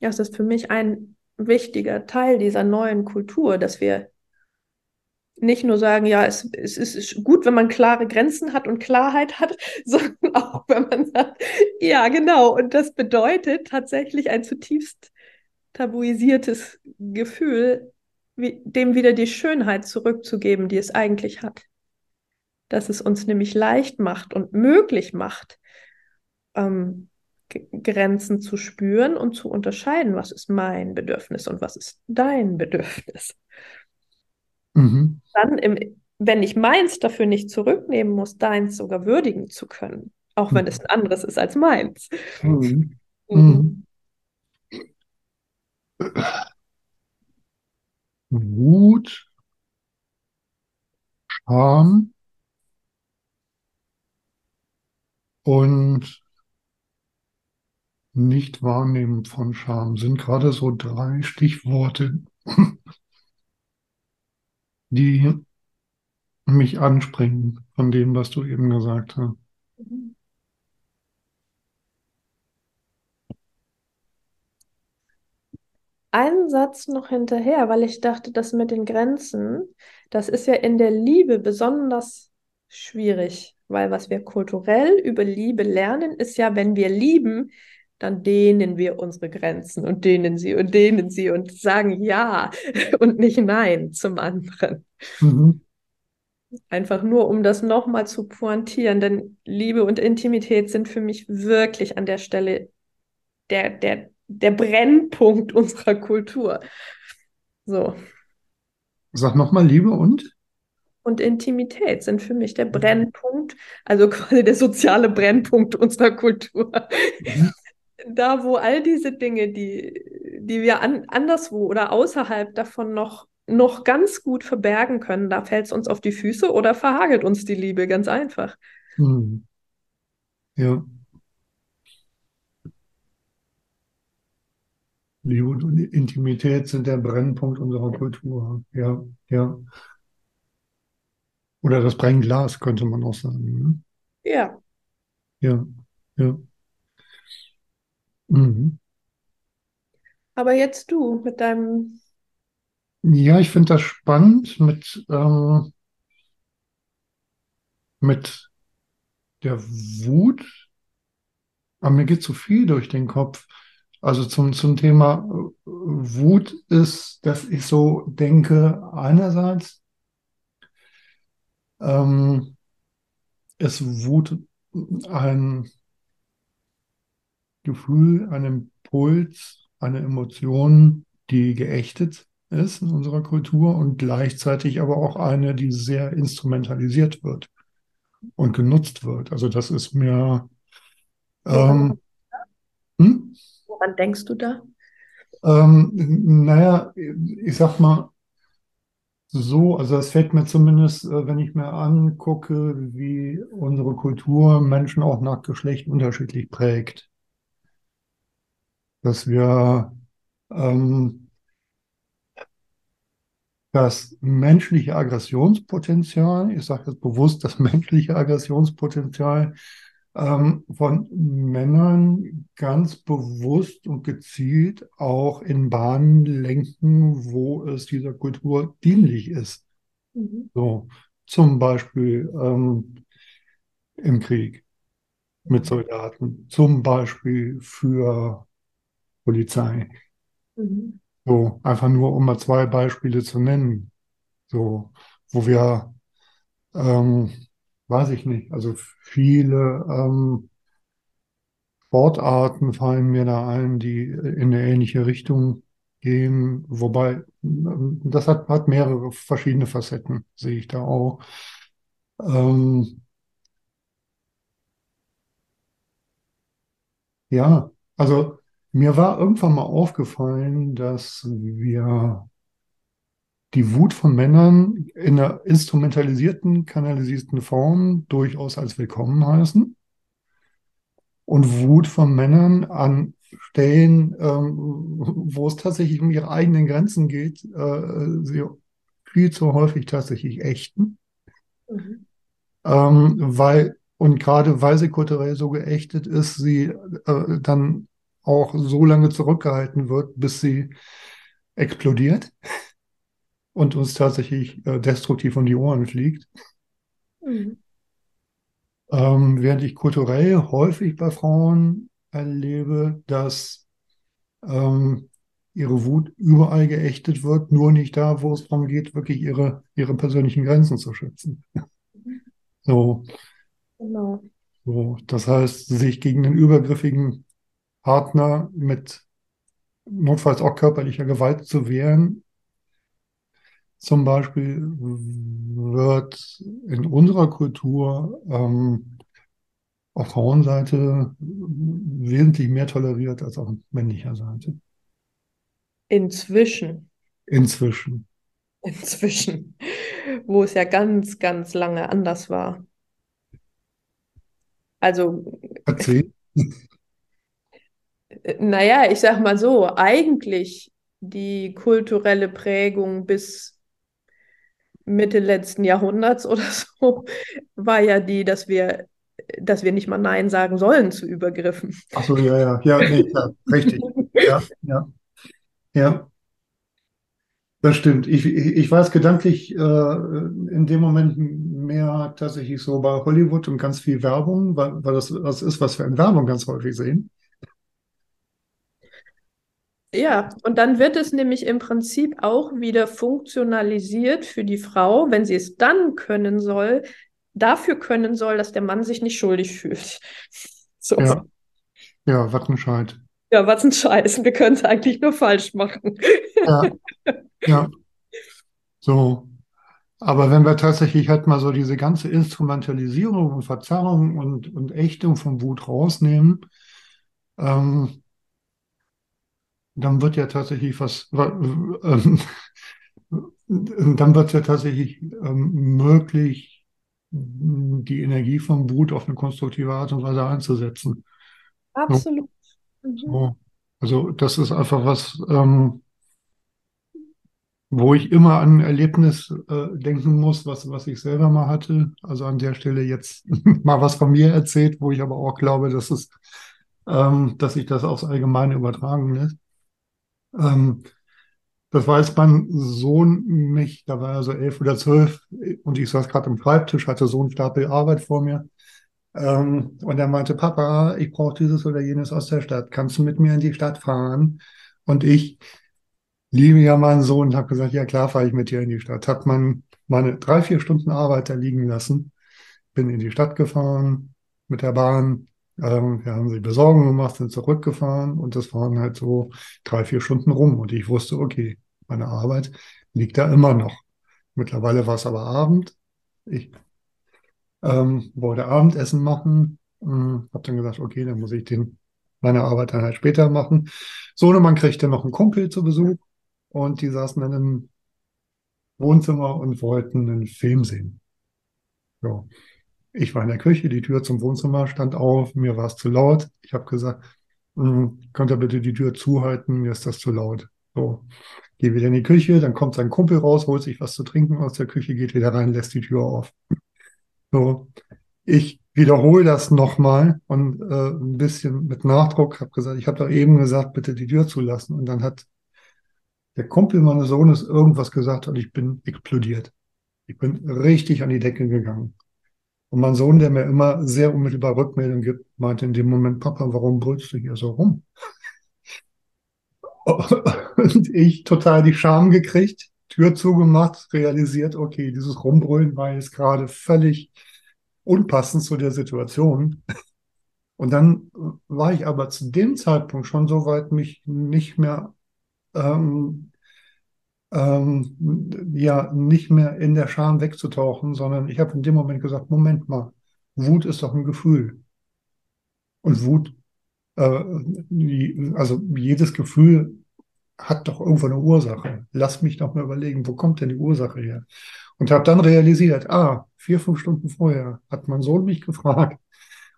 Ja, es ist für mich ein wichtiger Teil dieser neuen Kultur, dass wir nicht nur sagen, ja, es, es, ist gut, wenn man klare Grenzen hat und Klarheit hat, <laughs> sondern auch, wenn man sagt, ja, genau. Und das bedeutet tatsächlich ein zutiefst tabuisiertes Gefühl, wie, dem wieder die Schönheit zurückzugeben, die es eigentlich hat. Dass es uns nämlich leicht macht und möglich macht, ähm, Grenzen zu spüren und zu unterscheiden, was ist mein Bedürfnis und was ist dein Bedürfnis. Mhm. Dann, im, wenn ich meins dafür nicht zurücknehmen muss, deins sogar würdigen zu können, auch wenn mhm. es ein anderes ist als meins. Mhm. mhm. mhm. Wut, Scham und Nicht-Wahrnehmen von Scham sind gerade so drei Stichworte, die mich anspringen von dem, was du eben gesagt hast. Einen Satz noch hinterher, weil ich dachte, das mit den Grenzen, das ist ja in der Liebe besonders schwierig, weil was wir kulturell über Liebe lernen, ist ja, wenn wir lieben, dann dehnen wir unsere Grenzen und dehnen sie und dehnen sie und sagen ja <laughs> und nicht nein zum anderen. Mhm. Einfach nur, um das nochmal zu pointieren, denn Liebe und Intimität sind für mich wirklich an der Stelle der, der der Brennpunkt unserer Kultur. So. Sag nochmal Liebe und? Und Intimität sind für mich der Brennpunkt, also quasi der soziale Brennpunkt unserer Kultur. Mhm. Da, wo all diese Dinge, die, die wir an, anderswo oder außerhalb davon noch, noch ganz gut verbergen können, da fällt es uns auf die Füße oder verhagelt uns die Liebe, ganz einfach. Mhm. Ja. Liebe und Intimität sind der Brennpunkt unserer Kultur. Ja, ja. Oder das Brennglas, könnte man auch sagen. Ne? Ja. Ja, ja. Mhm. Aber jetzt du mit deinem. Ja, ich finde das spannend mit, ähm, mit der Wut Aber mir geht zu viel durch den Kopf. Also zum, zum Thema äh, Wut ist, dass ich so denke, einerseits ähm, ist Wut ein Gefühl, ein Impuls, eine Emotion, die geächtet ist in unserer Kultur und gleichzeitig aber auch eine, die sehr instrumentalisiert wird und genutzt wird. Also das ist mir. Ähm, hm? Woran denkst du da? Ähm, naja, ich sag mal so, also es fällt mir zumindest, äh, wenn ich mir angucke, wie unsere Kultur Menschen auch nach Geschlecht unterschiedlich prägt. Dass wir ähm, das menschliche Aggressionspotenzial, ich sage jetzt bewusst das menschliche Aggressionspotenzial, ähm, von Männern ganz bewusst und gezielt auch in Bahnen lenken, wo es dieser Kultur dienlich ist. Mhm. So, zum Beispiel ähm, im Krieg mit Soldaten, zum Beispiel für Polizei. Mhm. So, einfach nur, um mal zwei Beispiele zu nennen. So, wo wir, ähm, weiß ich nicht, also viele ähm, Sportarten fallen mir da ein, die in eine ähnliche Richtung gehen, wobei das hat, hat mehrere verschiedene Facetten, sehe ich da auch. Ähm, ja, also mir war irgendwann mal aufgefallen, dass wir die Wut von Männern in einer instrumentalisierten, kanalisierten Form durchaus als willkommen heißen. Und Wut von Männern an Stellen, ähm, wo es tatsächlich um ihre eigenen Grenzen geht, äh, sie viel zu häufig tatsächlich ächten. Mhm. Ähm, weil, und gerade weil sie kulturell so geächtet ist, sie äh, dann auch so lange zurückgehalten wird, bis sie explodiert und uns tatsächlich äh, destruktiv um die Ohren fliegt. Mhm. Ähm, während ich kulturell häufig bei Frauen erlebe, dass ähm, ihre Wut überall geächtet wird, nur nicht da, wo es darum geht, wirklich ihre, ihre persönlichen Grenzen zu schützen. Mhm. So. Genau. So, das heißt, sich gegen den übergriffigen Partner mit notfalls auch körperlicher Gewalt zu wehren. Zum Beispiel wird in unserer Kultur ähm, auf Frauenseite wesentlich mehr toleriert als auf männlicher Seite. Inzwischen. Inzwischen. Inzwischen. Wo es ja ganz, ganz lange anders war. Also. Erzähl. <laughs> naja, ich sag mal so, eigentlich die kulturelle Prägung bis Mitte letzten Jahrhunderts oder so war ja die, dass wir, dass wir nicht mal Nein sagen sollen zu Übergriffen. Ach so, ja, ja, ja, nee, ja richtig. Ja, ja, ja. Das stimmt. Ich, ich weiß gedanklich äh, in dem Moment mehr tatsächlich so bei Hollywood und ganz viel Werbung, weil, weil das was ist, was wir in Werbung ganz häufig sehen. Ja, und dann wird es nämlich im Prinzip auch wieder funktionalisiert für die Frau, wenn sie es dann können soll, dafür können soll, dass der Mann sich nicht schuldig fühlt. <laughs> So. Ja, ja was ein Scheiß. Ja, was ein Scheiß. Wir können es eigentlich nur falsch machen. Ja, <laughs> ja. So. Aber wenn wir tatsächlich halt mal so diese ganze Instrumentalisierung und Verzerrung und, und Ächtung von Wut rausnehmen, ähm, dann wird ja tatsächlich was, ähm, dann wird ja tatsächlich ähm, möglich, die Energie vom Wut auf eine konstruktive Art und Weise einzusetzen. Absolut. So. Also das ist einfach was, ähm, wo ich immer an ein Erlebnis äh, denken muss, was, was ich selber mal hatte. Also an der Stelle jetzt <laughs> mal was von mir erzählt, wo ich aber auch glaube, dass es, ähm, dass sich das aufs Allgemeine übertragen lässt. Ähm, das jetzt mein Sohn mich, da war er so elf oder zwölf und ich saß gerade am Schreibtisch, hatte so einen Stapel Arbeit vor mir Ähm, und er meinte, Papa, ich brauche dieses oder jenes aus der Stadt. Kannst du mit mir in die Stadt fahren? Und ich liebe ja meinen Sohn und habe gesagt, ja klar, fahre ich mit dir in die Stadt. Hat man meine drei, vier Stunden Arbeit da liegen lassen. Bin in die Stadt gefahren mit der Bahn. Ähm, wir haben sie Besorgung gemacht, sind zurückgefahren und das waren halt so drei, vier Stunden rum. Und ich wusste, okay, meine Arbeit liegt da immer noch. Mittlerweile war es aber Abend. Ich ähm, wollte Abendessen machen. Ähm, habe dann gesagt, okay, dann muss ich den, meine Arbeit dann halt später machen. Sohnemann kriegte noch einen Kumpel zu Besuch und die saßen dann im Wohnzimmer und wollten einen Film sehen. Ja. Ich war in der Küche, die Tür zum Wohnzimmer stand auf, mir war es zu laut. Ich habe gesagt, hm, könnt ihr bitte die Tür zuhalten, mir ist das zu laut. So, gehe wieder in die Küche, dann kommt sein Kumpel raus, holt sich was zu trinken aus der Küche, geht wieder rein, lässt die Tür auf. So, ich wiederhole das nochmal und äh, ein bisschen mit Nachdruck, habe gesagt, ich habe doch eben gesagt, bitte die Tür zulassen. Und dann hat der Kumpel meines Sohnes irgendwas gesagt und ich bin explodiert. Ich bin richtig an die Decke gegangen. Und mein Sohn, der mir immer sehr unmittelbar Rückmeldung gibt, meinte in dem Moment, Papa, warum brüllst du hier so rum? <laughs> Und ich total die Scham gekriegt, Tür zugemacht, realisiert, okay, dieses Rumbrüllen war jetzt gerade völlig unpassend zu der Situation. Und dann war ich aber zu dem Zeitpunkt schon so weit, mich nicht mehr, ähm, ähm, ja, nicht mehr in der Scham wegzutauchen, sondern ich habe in dem Moment gesagt, Moment mal, Wut ist doch ein Gefühl. Und Wut, äh, also jedes Gefühl hat doch irgendwo eine Ursache. Lass mich doch mal überlegen, wo kommt denn die Ursache her? Und habe dann realisiert, ah, vier, fünf Stunden vorher hat mein Sohn mich gefragt.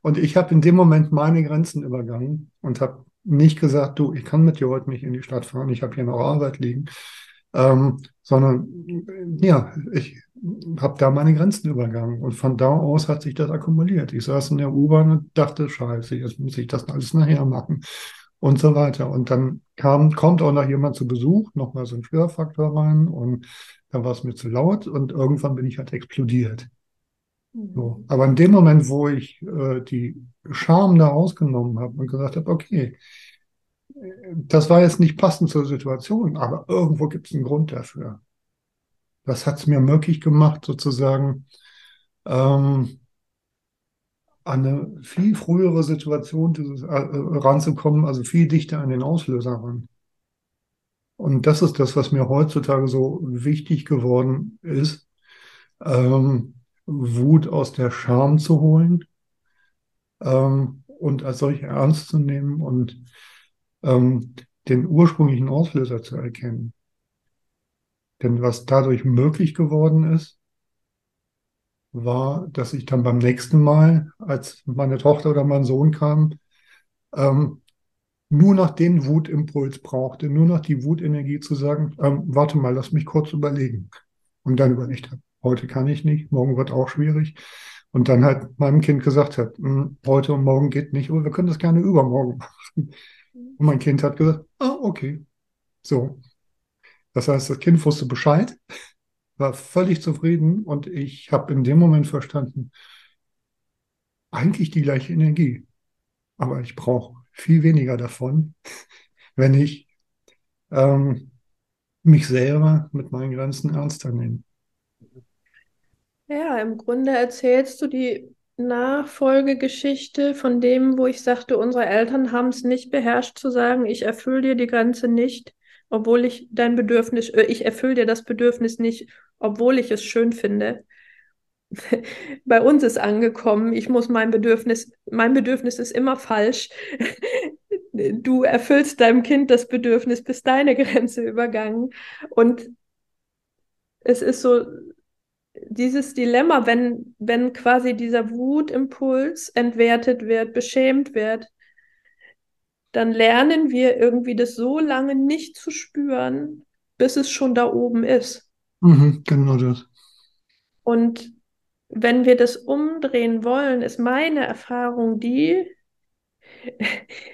Und ich habe in dem Moment meine Grenzen übergangen und habe nicht gesagt, du, ich kann mit dir heute nicht in die Stadt fahren, ich habe hier noch Arbeit liegen, ähm, sondern ja, ich habe da meine Grenzen übergangen. Und von da aus hat sich das akkumuliert. Ich saß in der U-Bahn und dachte, scheiße, jetzt muss ich das alles nachher machen und so weiter. Und dann kam, kommt auch noch jemand zu Besuch, nochmal so ein Störfaktor rein und dann war es mir zu laut und irgendwann bin ich halt explodiert. So. Aber in dem Moment, wo ich äh, die Scham da rausgenommen habe und gesagt habe, okay, das war jetzt nicht passend zur Situation, aber irgendwo gibt es einen Grund dafür. Das hat es mir möglich gemacht, sozusagen ähm, an eine viel frühere Situation dieses, äh, ranzukommen, also viel dichter an den Auslöser ran. Und das ist das, was mir heutzutage so wichtig geworden ist, ähm, Wut aus der Scham zu holen ähm, und als solche ernst zu nehmen und ähm, den ursprünglichen Auslöser zu erkennen. Denn was dadurch möglich geworden ist, war, dass ich dann beim nächsten Mal, als meine Tochter oder mein Sohn kam, ähm, nur noch den Wutimpuls brauchte, nur noch die Wutenergie zu sagen, ähm, warte mal, lass mich kurz überlegen. Und dann überlegt habe, heute kann ich nicht, morgen wird auch schwierig. Und dann halt meinem Kind gesagt hat, hm, heute und morgen geht nicht, aber wir können das gerne übermorgen <laughs> machen. Und mein Kind hat gesagt, ah, okay. So. Das heißt, das Kind wusste Bescheid, war völlig zufrieden und ich habe in dem Moment verstanden, eigentlich die gleiche Energie. Aber ich brauche viel weniger davon, <laughs> wenn ich ähm, mich selber mit meinen Grenzen ernster nehme. Ja, im Grunde erzählst du die Nachfolgegeschichte von dem, wo ich sagte, unsere Eltern haben es nicht beherrscht zu sagen, ich erfülle dir die Grenze nicht, obwohl ich dein Bedürfnis, äh, ich erfülle dir das Bedürfnis nicht, obwohl ich es schön finde. <laughs> Bei uns ist angekommen, ich muss mein Bedürfnis, mein Bedürfnis ist immer falsch. <laughs> Du erfüllst deinem Kind das Bedürfnis, bis deine <laughs> Grenze übergangen. Und es ist so, dieses Dilemma, wenn, wenn quasi dieser Wutimpuls entwertet wird, beschämt wird, dann lernen wir irgendwie das so lange nicht zu spüren, bis es schon da oben ist. Mhm, genau das. Und wenn wir das umdrehen wollen, ist meine Erfahrung die, <laughs>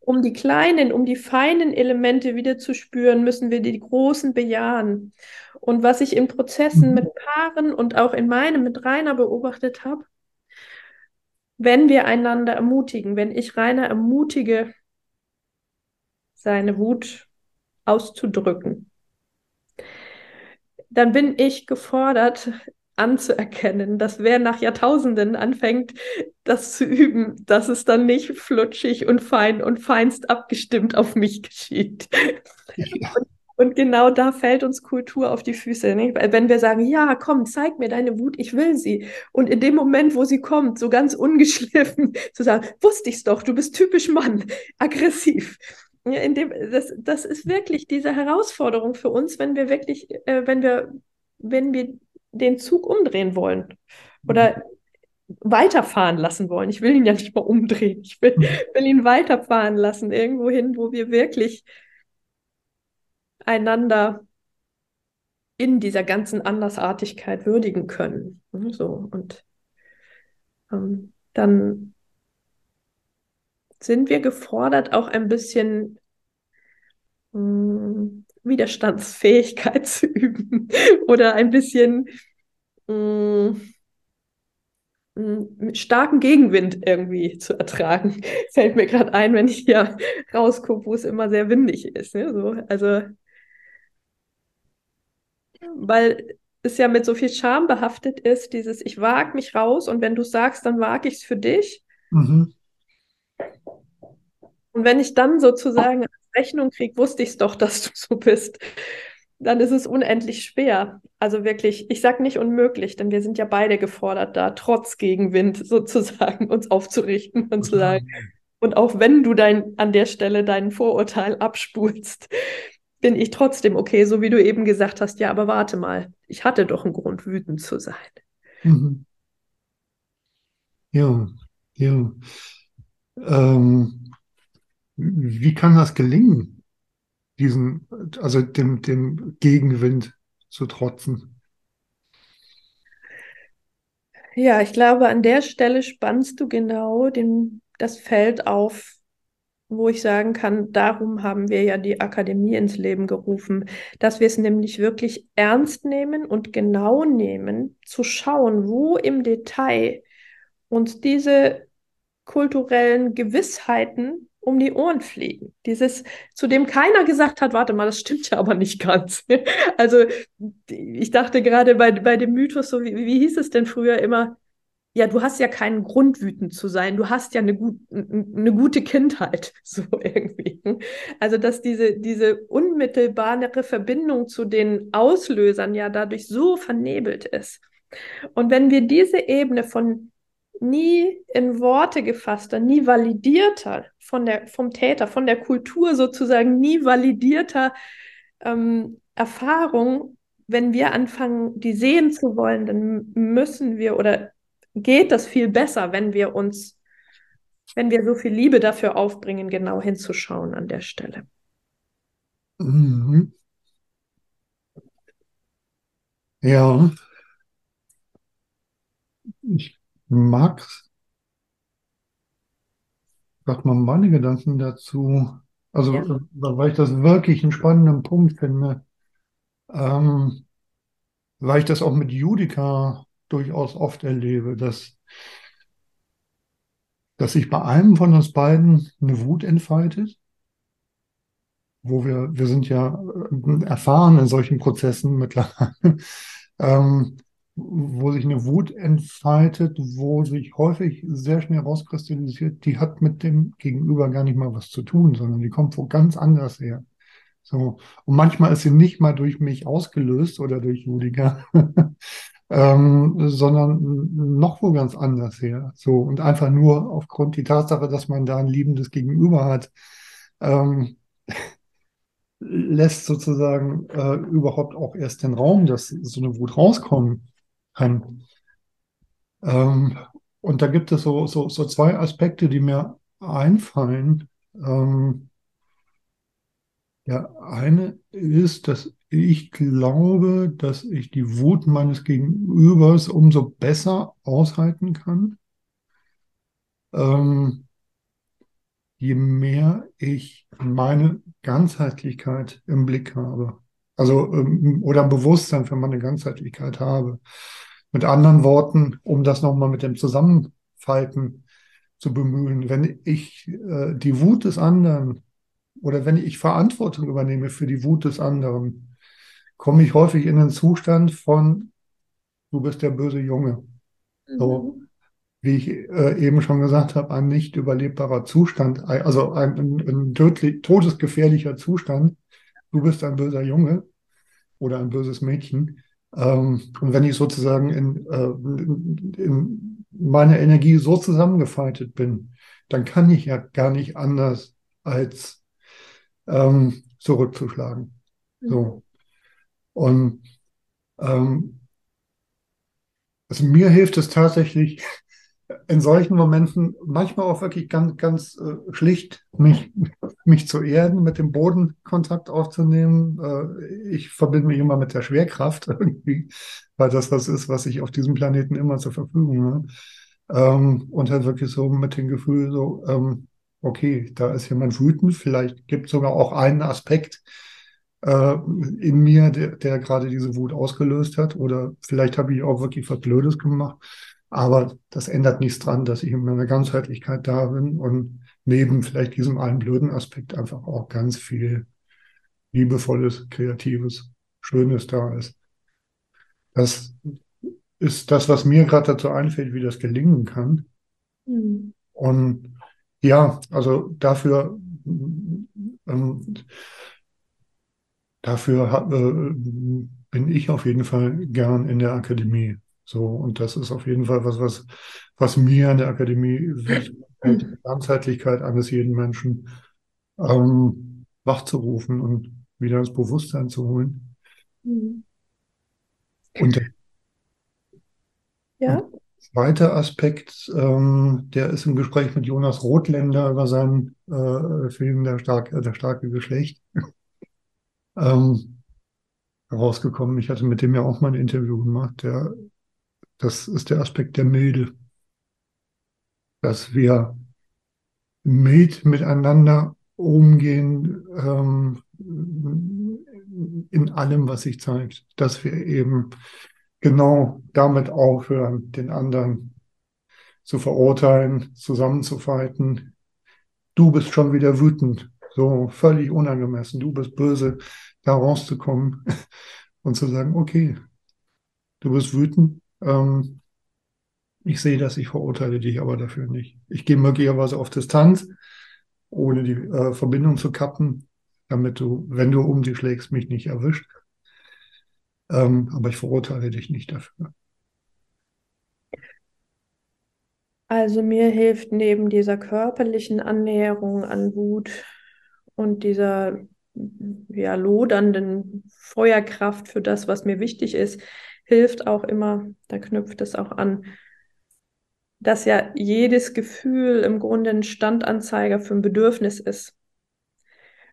um die kleinen, um die feinen Elemente wieder zu spüren, müssen wir die großen bejahen. Und was ich in Prozessen mhm. mit Paaren und auch in meinem mit Rainer beobachtet habe, wenn wir einander ermutigen, wenn ich Rainer ermutige, seine Wut auszudrücken, dann bin ich gefordert, anzuerkennen, dass wer nach Jahrtausenden anfängt, das zu üben, dass es dann nicht flutschig und fein und feinst abgestimmt auf mich geschieht. Ja. Und, und, genau da fällt uns Kultur auf die Füße. Nicht? Wenn wir sagen, ja, komm, zeig mir deine Wut, ich will sie. Und in dem Moment, wo sie kommt, so ganz ungeschliffen <laughs> zu sagen, wusste ich's doch, du bist typisch Mann, <laughs> aggressiv. Ja, in dem, das, das ist wirklich diese Herausforderung für uns, wenn wir wirklich, äh, wenn wir, wenn wir den Zug umdrehen wollen oder weiterfahren lassen wollen. Ich will ihn ja nicht mal umdrehen. Ich will, mhm. will ihn weiterfahren lassen, irgendwo hin, wo wir wirklich einander in dieser ganzen Andersartigkeit würdigen können. So, und ähm, dann sind wir gefordert, auch ein bisschen mh, hm, Widerstandsfähigkeit <laughs> zu üben oder ein bisschen mh, mh, starken Gegenwind irgendwie zu ertragen. <laughs> Fällt mir gerade ein, wenn ich hier rausgucke, wo es immer sehr windig ist. Ne? So, also, weil es ja mit so viel Scham behaftet ist, dieses Ich wage mich raus und wenn du sagst, dann wage ich es für dich. Mhm. Und wenn ich dann sozusagen Rechnung kriege, wusste ich es doch, <laughs> dass du so bist, dann ist es unendlich schwer. Also wirklich, ich sage nicht unmöglich, denn wir sind ja beide gefordert, da trotz Gegenwind <laughs> sozusagen uns aufzurichten und zu sagen, und auch wenn du dein, an der Stelle deinen Vorurteil abspulst, bin ich trotzdem okay, so wie du eben gesagt hast, ja, aber warte mal, ich hatte doch einen Grund, wütend zu sein. Mhm. Ja, ja. Ähm, wie kann das gelingen, diesen, also dem, dem Gegenwind zu trotzen? Ja, ich glaube, an der Stelle spannst du genau den, das Feld auf, wo ich sagen kann, darum haben wir ja die Akademie ins Leben gerufen, dass wir es nämlich wirklich ernst nehmen und genau nehmen, zu schauen, wo im Detail uns diese kulturellen Gewissheiten um die Ohren fliegen. Dieses, zu dem keiner gesagt hat, warte mal, das stimmt ja aber nicht ganz. <laughs> also ich dachte gerade bei, bei dem Mythos, so wie, wie hieß es denn früher immer, ja, du hast ja keinen Grund, wütend zu sein. Du hast ja eine, gut, eine gute Kindheit, <laughs> so irgendwie. Also, dass diese, diese unmittelbare Verbindung zu den Auslösern ja dadurch so vernebelt ist. Und wenn wir diese Ebene von nie in Worte gefasster, nie validierter von der, vom Täter, von der Kultur sozusagen, nie validierter ähm, Erfahrung, wenn wir anfangen, die sehen zu wollen, dann müssen wir oder geht das viel besser, wenn wir uns, wenn wir so viel Liebe dafür aufbringen, genau hinzuschauen an der Stelle. Mhm. Ja. Ich mag, sag mal meine Gedanken dazu. Also, ja. weil ich das wirklich einen spannenden Punkt finde, ähm, weil ich das auch mit Judika durchaus oft erlebe, dass, dass sich bei einem von uns beiden eine Wut entfaltet, wo wir, wir sind ja äh, erfahren in solchen Prozessen mittlerweile, <laughs> ähm, wo sich eine Wut entfaltet, wo sich häufig sehr schnell rauskristallisiert, die hat mit dem Gegenüber gar nicht mal was zu tun, sondern die kommt wo ganz anders her. So. Und manchmal ist sie nicht mal durch mich ausgelöst oder durch Judiger, <laughs> ähm, sondern noch wo ganz anders her. So. Und einfach nur aufgrund die Tatsache, dass man da ein liebendes Gegenüber hat, ähm, lässt sozusagen äh, überhaupt auch erst den Raum, dass so eine Wut rauskommen kann. Ähm, und da gibt es so, so, so zwei Aspekte, die mir einfallen. Ähm, der eine ist, dass ich glaube, dass ich die Wut meines Gegenübers umso besser aushalten kann, ähm, je mehr ich meine Ganzheitlichkeit im Blick habe. Also, ähm, oder ein Bewusstsein für meine Ganzheitlichkeit habe. Mit anderen Worten, um das nochmal mit dem Zusammenfalten zu bemühen. Wenn ich äh, die Wut des anderen oder wenn ich Verantwortung übernehme für die Wut des anderen, komme ich häufig in einen Zustand von, du bist der böse Junge. So, Mhm. wie ich äh, eben schon gesagt habe, ein nicht überlebbarer Zustand, also ein, ein, ein tödlich, todesgefährlicher Zustand. Du bist ein böser Junge oder ein böses Mädchen. Ähm, und wenn ich sozusagen in, äh, in, in meiner Energie so zusammengefaltet bin, dann kann ich ja gar nicht anders als ähm, zurückzuschlagen. So. Und ähm, also mir hilft es tatsächlich in solchen Momenten manchmal auch wirklich ganz, ganz äh, schlicht, mich, mich zu erden, mit dem Boden Kontakt aufzunehmen. Äh, ich verbinde mich immer mit der Schwerkraft <laughs> irgendwie, weil das das ist, was ich auf diesem Planeten immer zur Verfügung habe. Ähm, und halt wirklich so mit dem Gefühl, so, ähm, okay, da ist jemand wütend, vielleicht gibt es sogar auch einen Aspekt, äh, in mir, der, der gerade diese Wut ausgelöst hat. Oder vielleicht habe ich auch wirklich was Blödes gemacht. Aber das ändert nichts dran, dass ich in meiner Ganzheitlichkeit da bin und neben vielleicht diesem einen blöden Aspekt einfach auch ganz viel liebevolles, kreatives, Schönes da ist. Das ist das, was mir gerade dazu einfällt, wie das gelingen kann. Mhm. Und ja, also dafür ähm, dafür äh, bin ich auf jeden Fall gern in der Akademie. So, und das ist auf jeden Fall was, was, was mir in der Akademie wichtig ist, die Ganzheitlichkeit eines jeden Menschen ähm, wachzurufen und wieder ins Bewusstsein zu holen. Mhm. Und der Ja. zweite Aspekt, ähm, der ist im Gespräch mit Jonas Rothländer über seinen äh, Film Der starke, Der starke Geschlecht. Ähm, rausgekommen. Ich hatte mit dem ja auch mal ein Interview gemacht. Der, das ist der Aspekt der Milde. Dass wir mild miteinander umgehen ähm, in allem, was sich zeigt. Dass wir eben genau damit aufhören, den anderen zu verurteilen, zusammenzufalten. Du bist schon wieder wütend, so völlig unangemessen, du bist böse, da rauszukommen <laughs> und zu sagen, okay, du bist wütend, ähm, ich sehe das, ich verurteile dich aber dafür nicht. Ich gehe möglicherweise auf Distanz, ohne die äh, Verbindung zu kappen, damit du, wenn du um dich schlägst, mich nicht erwischt. Ähm, aber ich verurteile dich nicht dafür. Also mir hilft neben dieser körperlichen Annäherung an Wut und dieser ja, lodernden Feuerkraft für das, was mir wichtig ist, hilft auch immer, da knüpft es auch an, dass ja jedes Gefühl im Grunde ein Standanzeiger für ein Bedürfnis ist.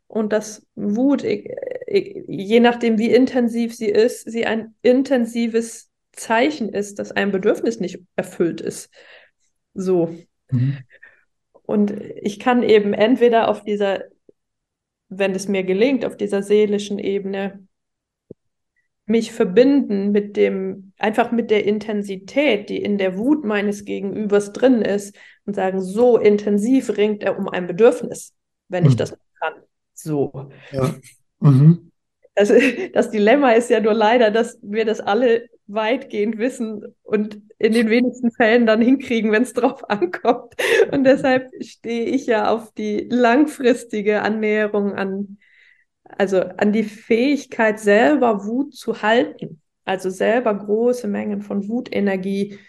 Und dass Wut, je nachdem wie intensiv sie ist, sie ein intensives Zeichen ist, dass ein Bedürfnis nicht erfüllt ist. So. Mhm. Und ich kann eben entweder auf dieser, wenn es mir gelingt, auf dieser seelischen Ebene mich verbinden mit dem, einfach mit der Intensität, die in der Wut meines Gegenübers drin ist und sagen, so intensiv ringt er um ein Bedürfnis, wenn ich Mhm. das kann. So. Ja. Mhm. Also <laughs> das Dilemma ist ja nur leider, dass wir das alle weitgehend wissen und in den wenigsten Fällen dann hinkriegen, wenn es drauf ankommt. Und deshalb stehe ich ja auf die langfristige Annäherung an, also an die Fähigkeit, selber Wut zu halten. Also selber große Mengen von Wutenergie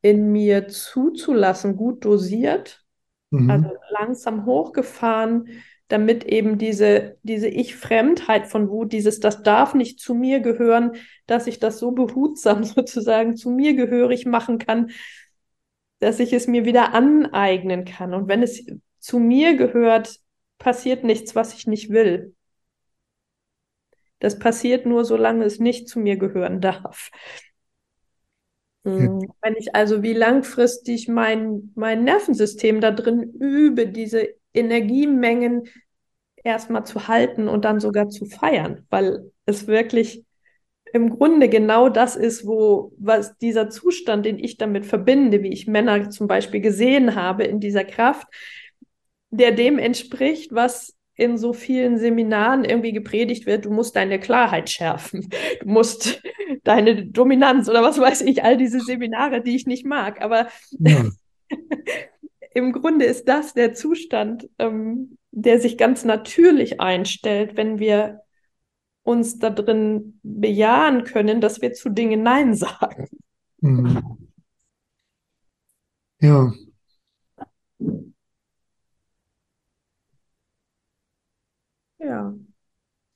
in mir zuzulassen, gut dosiert, Mhm. also langsam hochgefahren, damit eben diese, diese Ich-Fremdheit von Wut, dieses, das darf nicht zu mir gehören, dass ich das so behutsam <laughs> sozusagen zu mir gehörig machen kann, dass ich es mir wieder aneignen kann. Und wenn es zu mir gehört, passiert nichts, was ich nicht will. Das passiert nur, solange es nicht zu mir gehören darf. Mm, Wenn ich also wie langfristig mein, mein Nervensystem da drin übe, diese Energiemengen erstmal zu halten und dann sogar zu feiern, weil es wirklich im Grunde genau das ist, wo was dieser Zustand, den ich damit verbinde, wie ich Männer zum Beispiel gesehen habe in dieser Kraft, der dem entspricht, was in so vielen Seminaren irgendwie gepredigt wird, du musst deine Klarheit schärfen, <laughs> du musst deine Dominanz oder was weiß ich, all diese Seminare, die ich nicht mag. Aber ja. <laughs> im Grunde ist das der Zustand, ähm, der sich ganz natürlich einstellt, wenn wir uns da drin bejahen können, dass wir zu Dingen Nein <laughs> sagen. Mhm. Ja. Ja.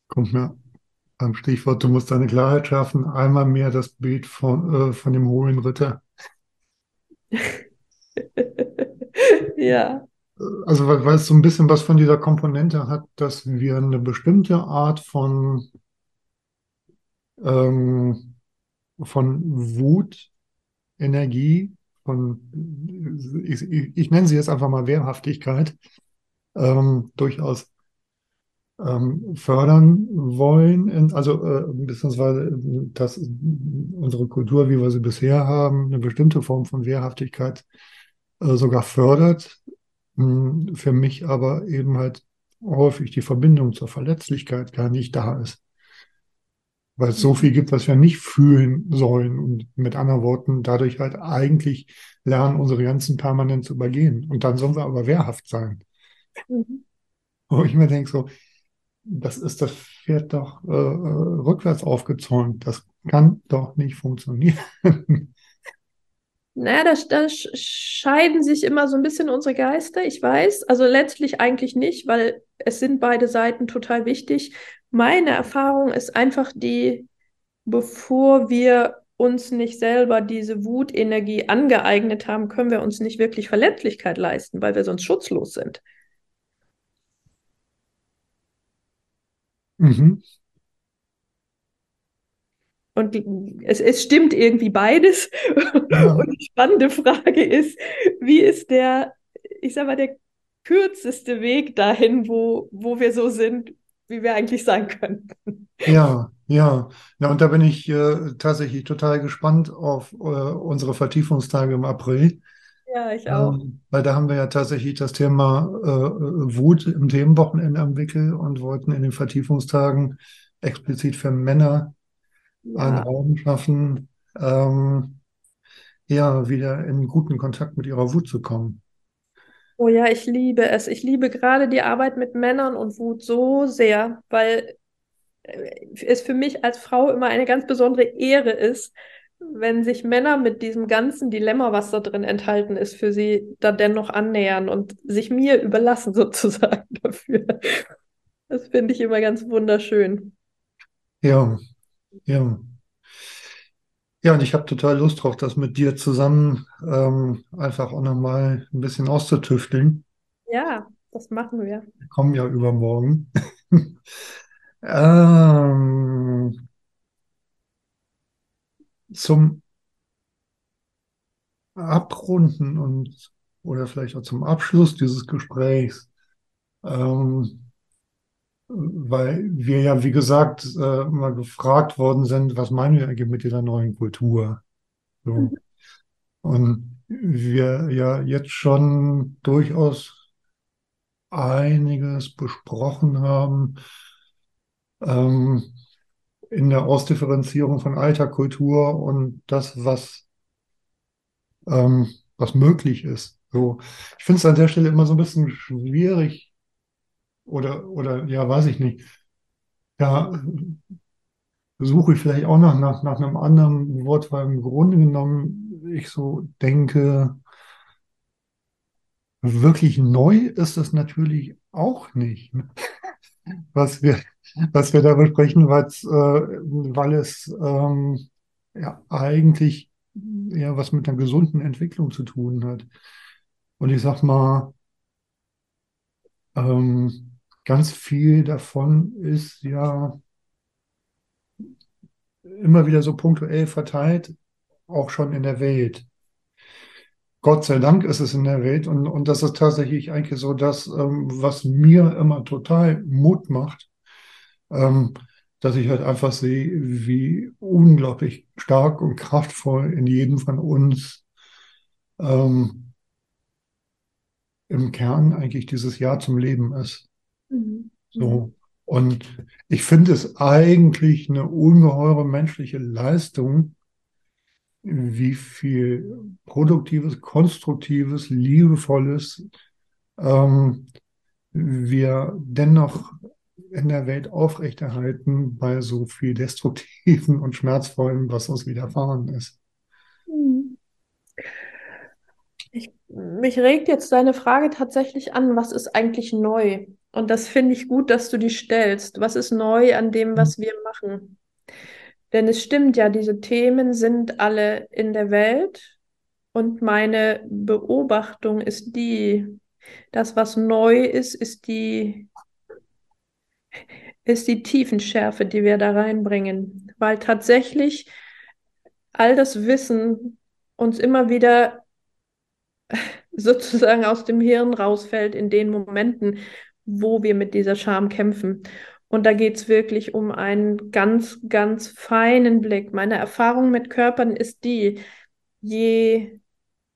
Kommt mir am Stichwort, du musst deine Klarheit schaffen, einmal mehr das Bild von, äh, von dem hohen Ritter. <laughs> <laughs> ja. Also weil, weil es so ein bisschen was von dieser Komponente hat, dass wir eine bestimmte Art von, ähm, von Wut, Energie, von, ich, ich, nenne sie jetzt einfach mal Wehrhaftigkeit, ähm, durchaus ähm, fördern wollen, also äh, beziehungsweise dass unsere Kultur, wie wir sie bisher haben, eine bestimmte Form von Wehrhaftigkeit sogar fördert, hm, für mich aber eben halt häufig die Verbindung zur Verletzlichkeit gar nicht da ist. Weil es so viel gibt, was wir nicht fühlen sollen und mit anderen Worten dadurch halt eigentlich lernen, unsere Grenzen permanent zu übergehen. Und dann sollen wir aber wehrhaft sein. Mhm. Wo ich mir denke, so, das ist das Pferd doch äh, äh, rückwärts aufgezäumt. Das kann doch nicht funktionieren. Naja, da, da scheiden sich immer so ein bisschen unsere Geister, ich weiß. Also letztlich eigentlich nicht, weil es sind beide Seiten total wichtig. Meine Erfahrung ist einfach die, bevor wir uns nicht selber diese Wutenergie angeeignet haben, können wir uns nicht wirklich Verletzlichkeit leisten, weil wir sonst schutzlos sind. Mhm. Und es, es stimmt irgendwie beides. Ja. <laughs> Und die spannende Frage ist, wie ist der, ich sag mal, der kürzeste Weg dahin, wo, wo wir so sind, wie wir eigentlich sein könnten? Ja, ja. Ja, und da bin ich äh, tatsächlich total gespannt auf äh, unsere Vertiefungstage im April. Ja, ich auch. Ähm, weil da haben wir ja tatsächlich das Thema äh, Wut im Themenwochenende am Wickel und wollten in den Vertiefungstagen explizit für Männer ja. einen Raum schaffen, ähm, ja, wieder in guten Kontakt mit ihrer Wut zu kommen. Oh ja, ich liebe es. Ich liebe gerade die Arbeit mit Männern und Wut so sehr, weil äh, es für mich als Frau immer eine ganz besondere Ehre ist, wenn sich Männer mit diesem ganzen Dilemma, was da drin enthalten ist, für sie da dennoch annähern und sich mir überlassen <laughs> sozusagen dafür. Das finde ich immer ganz wunderschön. Ja, ja. Ja, und ich habe total Lust drauf, das mit dir zusammen ähm, einfach auch nochmal ein bisschen auszutüfteln. Ja, das machen wir. Wir kommen ja übermorgen. <laughs> ähm, zum Abrunden und oder vielleicht auch zum Abschluss dieses Gesprächs. Ähm, weil wir ja, wie gesagt, äh, mal gefragt worden sind, was meinen wir eigentlich mit dieser neuen Kultur? So. Mhm. Und wir ja jetzt schon durchaus einiges besprochen haben ähm, in der Ausdifferenzierung von alter Kultur und das, was, ähm, was möglich ist. So, ich finde es an der Stelle immer so ein bisschen schwierig, oder, oder ja, weiß ich nicht. Ja, suche ich vielleicht auch noch nach, nach einem anderen Wort, weil im Grunde genommen ich so denke, wirklich neu ist es natürlich auch nicht, <laughs> was wir, was wir da besprechen, weil es, äh, weil es ähm, ja eigentlich ja was mit einer gesunden Entwicklung zu tun hat. Und ich sag mal, ähm, ganz viel davon ist ja immer wieder so punktuell verteilt, auch schon in der Welt. Gott sei Dank ist es in der Welt und, und das ist tatsächlich eigentlich so das, ähm, was mir immer total Mut macht, ähm, dass ich halt einfach sehe, wie unglaublich stark und kraftvoll in jedem von uns ähm, im Kern eigentlich dieses Ja zum Leben ist. Mhm. So. Und ich finde es eigentlich eine ungeheure menschliche Leistung, wie viel produktives, konstruktives, liebevolles ähm, wir dennoch in der Welt aufrechterhalten bei so viel Destruktiven und Schmerzvollen, was uns widerfahren ist. Mhm. Ich, mich regt jetzt deine Frage tatsächlich an, was ist eigentlich neu? Und das finde ich gut, dass du die stellst. Was ist neu an dem, was wir machen? Denn es stimmt ja, diese Themen sind alle in der Welt. Und meine Beobachtung ist die, das, was neu ist, ist die, ist die Tiefenschärfe, die wir da reinbringen. Weil tatsächlich all das Wissen uns immer wieder <laughs> sozusagen aus dem Hirn rausfällt in den Momenten, wo wir mit dieser Scham kämpfen. Und da geht es wirklich um einen ganz, ganz feinen Blick. Meine Erfahrung mit Körpern ist die, je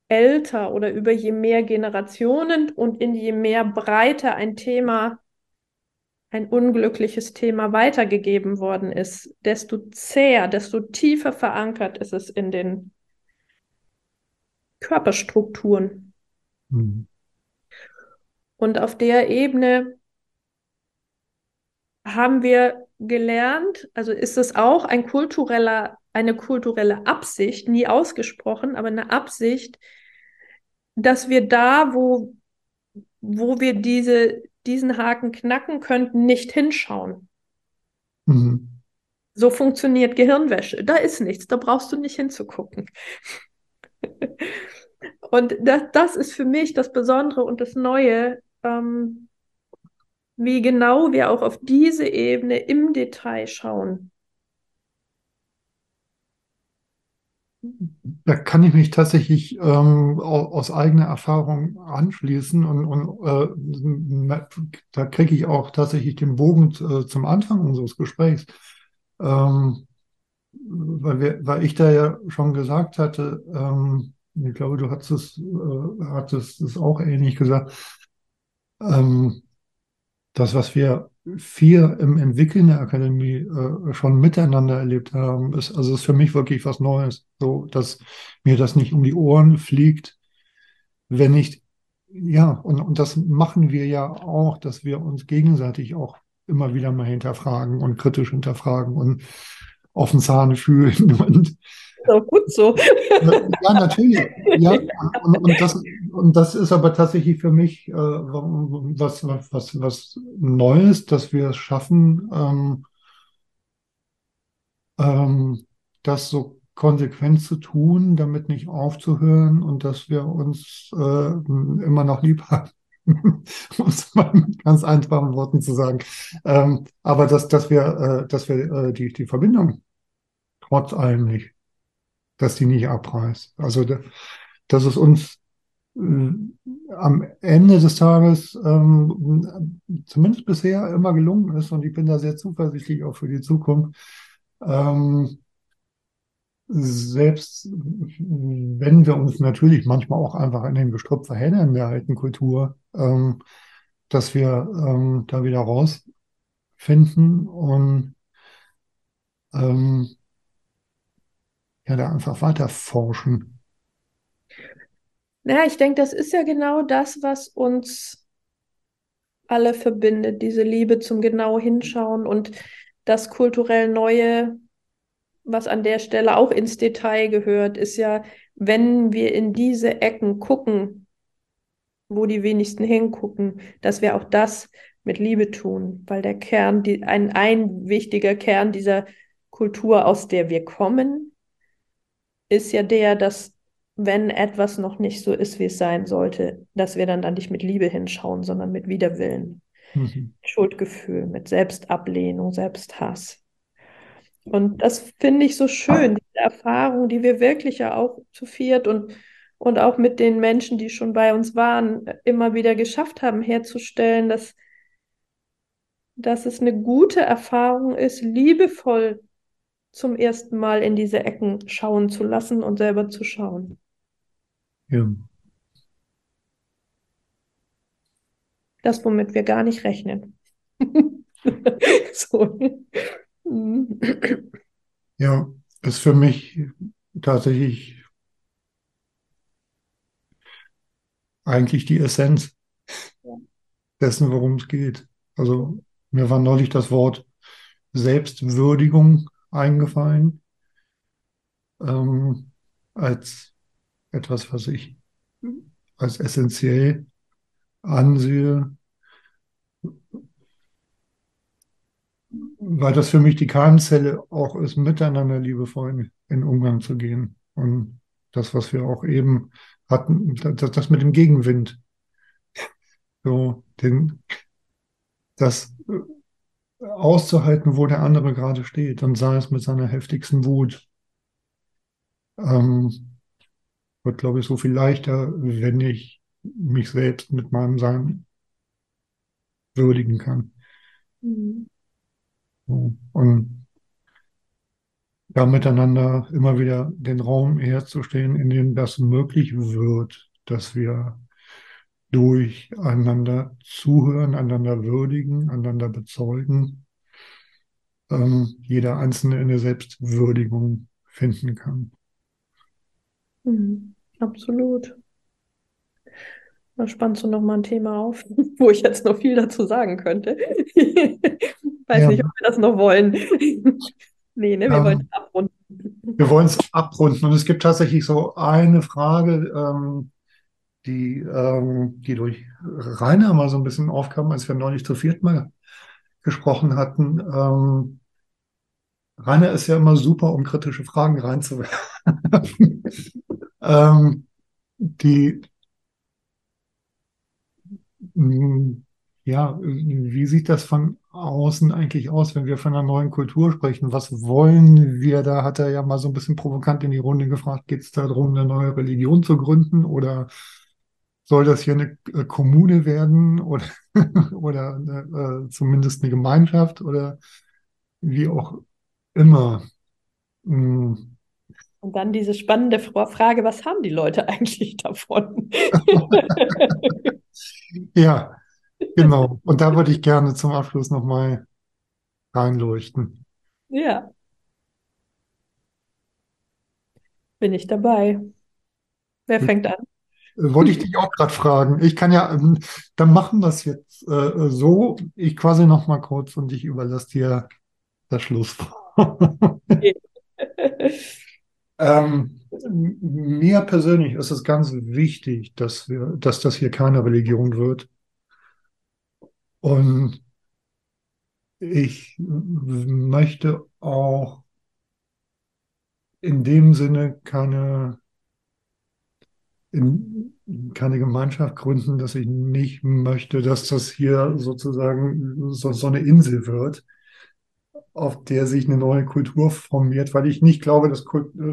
älter oder über je mehr Generationen und in je mehr Breite ein Thema, ein unglückliches Thema weitergegeben worden ist, desto zäher, desto tiefer verankert ist es in den Körperstrukturen. Mhm. Und auf der Ebene haben wir gelernt, also ist es auch ein kultureller, eine kulturelle Absicht, nie ausgesprochen, aber eine Absicht, dass wir da, wo, wo wir diese, diesen Haken knacken könnten, nicht hinschauen. Mhm. So funktioniert Gehirnwäsche. Da ist nichts, da brauchst du nicht hinzugucken. <laughs> und das, das ist für mich das Besondere und das Neue, ähm, wie genau wir auch auf diese Ebene im Detail schauen. Da kann ich mich tatsächlich ähm, aus eigener Erfahrung anschließen und, und äh, da kriege ich auch tatsächlich den Bogen äh, zum Anfang unseres Gesprächs, ähm, weil, wir, weil ich da ja schon gesagt hatte, ähm, ich glaube, du hattest es, äh, hattest es auch ähnlich gesagt, ähm, das, was wir vier im Entwickeln der Akademie äh, schon miteinander erlebt haben, ist, also ist für mich wirklich was Neues, so dass mir das nicht um die Ohren fliegt, wenn ich, ja, und, und das machen wir ja auch, dass wir uns gegenseitig auch immer wieder mal hinterfragen und kritisch hinterfragen und auf den Zahn fühlen <laughs> und auch gut so. Ja, natürlich. Ja, und, und, das, und das ist aber tatsächlich für mich äh, was, was, was Neues, dass wir es schaffen, ähm, ähm, das so konsequent zu tun, damit nicht aufzuhören und dass wir uns äh, immer noch lieb haben. <laughs> um es mal mit ganz einfachen Worten zu sagen. Ähm, aber dass, dass wir, äh, dass wir äh, die, die Verbindung trotz allem nicht dass die nicht abreißt. Also, dass es uns äh, am Ende des Tages ähm, zumindest bisher immer gelungen ist und ich bin da sehr zuversichtlich auch für die Zukunft. Ähm, selbst wenn wir uns natürlich manchmal auch einfach in den Gestrüpp verheddern der alten Kultur, ähm, dass wir ähm, da wieder rausfinden und ähm, ja da einfach weiter forschen. Naja, ich denke, das ist ja genau das, was uns alle verbindet, diese Liebe zum genau hinschauen und das kulturell Neue, was an der Stelle auch ins Detail gehört, ist ja, wenn wir in diese Ecken gucken, wo die wenigsten hingucken, dass wir auch das mit Liebe tun, weil der Kern, die, ein, ein wichtiger Kern dieser Kultur, aus der wir kommen, ist ja der, dass wenn etwas noch nicht so ist, wie es sein sollte, dass wir dann, dann nicht mit Liebe hinschauen, sondern mit Widerwillen, mhm. Schuldgefühl, mit Selbstablehnung, Selbsthass. Und das finde ich so schön, diese Erfahrung, die wir wirklich ja auch zu viert und, und auch mit den Menschen, die schon bei uns waren, immer wieder geschafft haben herzustellen, dass dass es eine gute Erfahrung ist, liebevoll zum ersten Mal in diese Ecken schauen zu lassen und selber zu schauen. Ja. Das, womit wir gar nicht rechnen. <laughs> so. Ja, ist für mich tatsächlich eigentlich die Essenz dessen, worum es geht. Also mir war neulich das Wort Selbstwürdigung eingefallen, ähm, als etwas, was ich als essentiell ansehe, weil das für mich die Keimzelle auch ist, miteinander liebevoll in, in Umgang zu gehen. Und das, was wir auch eben hatten, das, das mit dem Gegenwind. So, den, das auszuhalten, wo der andere gerade steht und sei es mit seiner heftigsten Wut. Ähm, wird, glaube ich, so viel leichter, wenn ich mich selbst mit meinem Sein würdigen kann. Mhm. So, und da miteinander immer wieder den Raum herzustellen, in dem das möglich wird, dass wir durcheinander zuhören, einander würdigen, einander bezeugen, ähm, jeder Einzelne in der Selbstwürdigung finden kann. Mhm, absolut. Da spannst du nochmal ein Thema auf, <laughs> wo ich jetzt noch viel dazu sagen könnte. <laughs> Weiß ja. nicht, ob wir das noch wollen. <laughs> nee, ne, wir ähm, wollen es abrunden. Wir wollen es abrunden. Und es gibt tatsächlich so eine Frage, ähm, die, ähm, die durch Rainer mal so ein bisschen aufkam, als wir neulich zu viert mal gesprochen hatten. Ähm, Rainer ist ja immer super, um kritische Fragen reinzuwerfen. <laughs> ähm, die, mm, ja, wie sieht das von außen eigentlich aus, wenn wir von einer neuen Kultur sprechen? Was wollen wir da? Hat er ja mal so ein bisschen provokant in die Runde gefragt, geht es darum, eine neue Religion zu gründen oder soll das hier eine äh, Kommune werden oder, <laughs> oder äh, zumindest eine Gemeinschaft oder wie auch immer. Hm. Und dann diese spannende Frage, was haben die Leute <laughs> eigentlich davon? <laughs> ja, genau. Und da würde ich gerne zum Abschluss nochmal reinleuchten. Ja. Bin ich dabei. Wer fängt an? Wollte ich dich auch gerade fragen. Ich kann ja, ähm, dann machen wir es jetzt äh, so. Ich quasi noch mal kurz und ich überlasse dir das Schlusswort. <laughs> ähm, mir persönlich ist es ganz wichtig, dass wir, dass das hier keine Religion wird. Und ich möchte auch in dem Sinne keine in keine Gemeinschaft gründen, dass ich nicht möchte, dass das hier sozusagen so, so eine Insel wird, auf der sich eine neue Kultur formiert, weil ich nicht glaube, dass,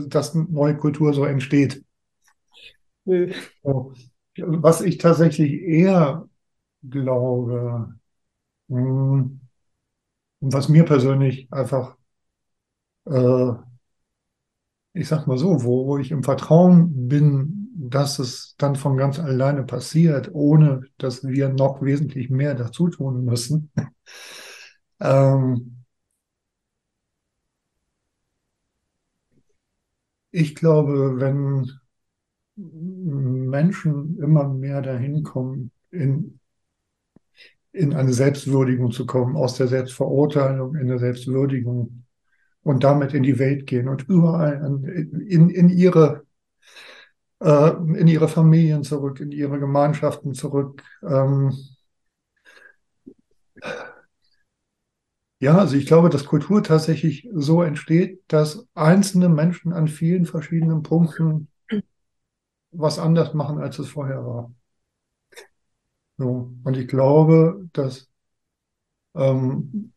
dass eine neue Kultur so entsteht. Nö. So. Was ich tatsächlich eher glaube, hm, und was mir persönlich einfach, äh, ich sag mal so, wo, wo ich im Vertrauen bin, dass es dann von ganz alleine passiert, ohne dass wir noch wesentlich mehr dazu tun müssen. <laughs> ähm, ich glaube, wenn Menschen immer mehr dahin kommen, in, in eine Selbstwürdigung zu kommen, aus der Selbstverurteilung in der Selbstwürdigung und damit in die Welt gehen und überall in, in ihre äh, in ihre Familien zurück, in ihre Gemeinschaften zurück. Ähm, ja, also ich glaube, dass Kultur tatsächlich so entsteht, dass einzelne Menschen an vielen verschiedenen Punkten was anders machen, als es vorher war. So. Und ich glaube, dass, ähm,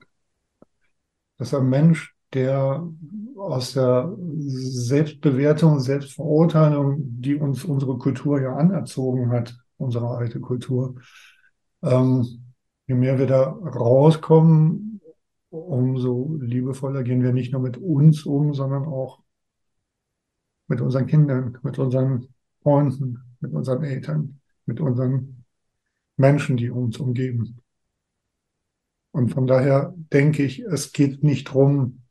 dass ein Mensch, der aus der Selbstbewertung, Selbstverurteilung, die uns unsere Kultur ja anerzogen hat, unsere alte Kultur, ähm, je mehr wir da rauskommen, umso liebevoller gehen wir nicht nur mit uns um, sondern auch mit unseren Kindern, mit unseren Freunden, mit unseren Eltern, mit unseren Menschen, die uns umgeben. Und von daher denke ich, es geht nicht drum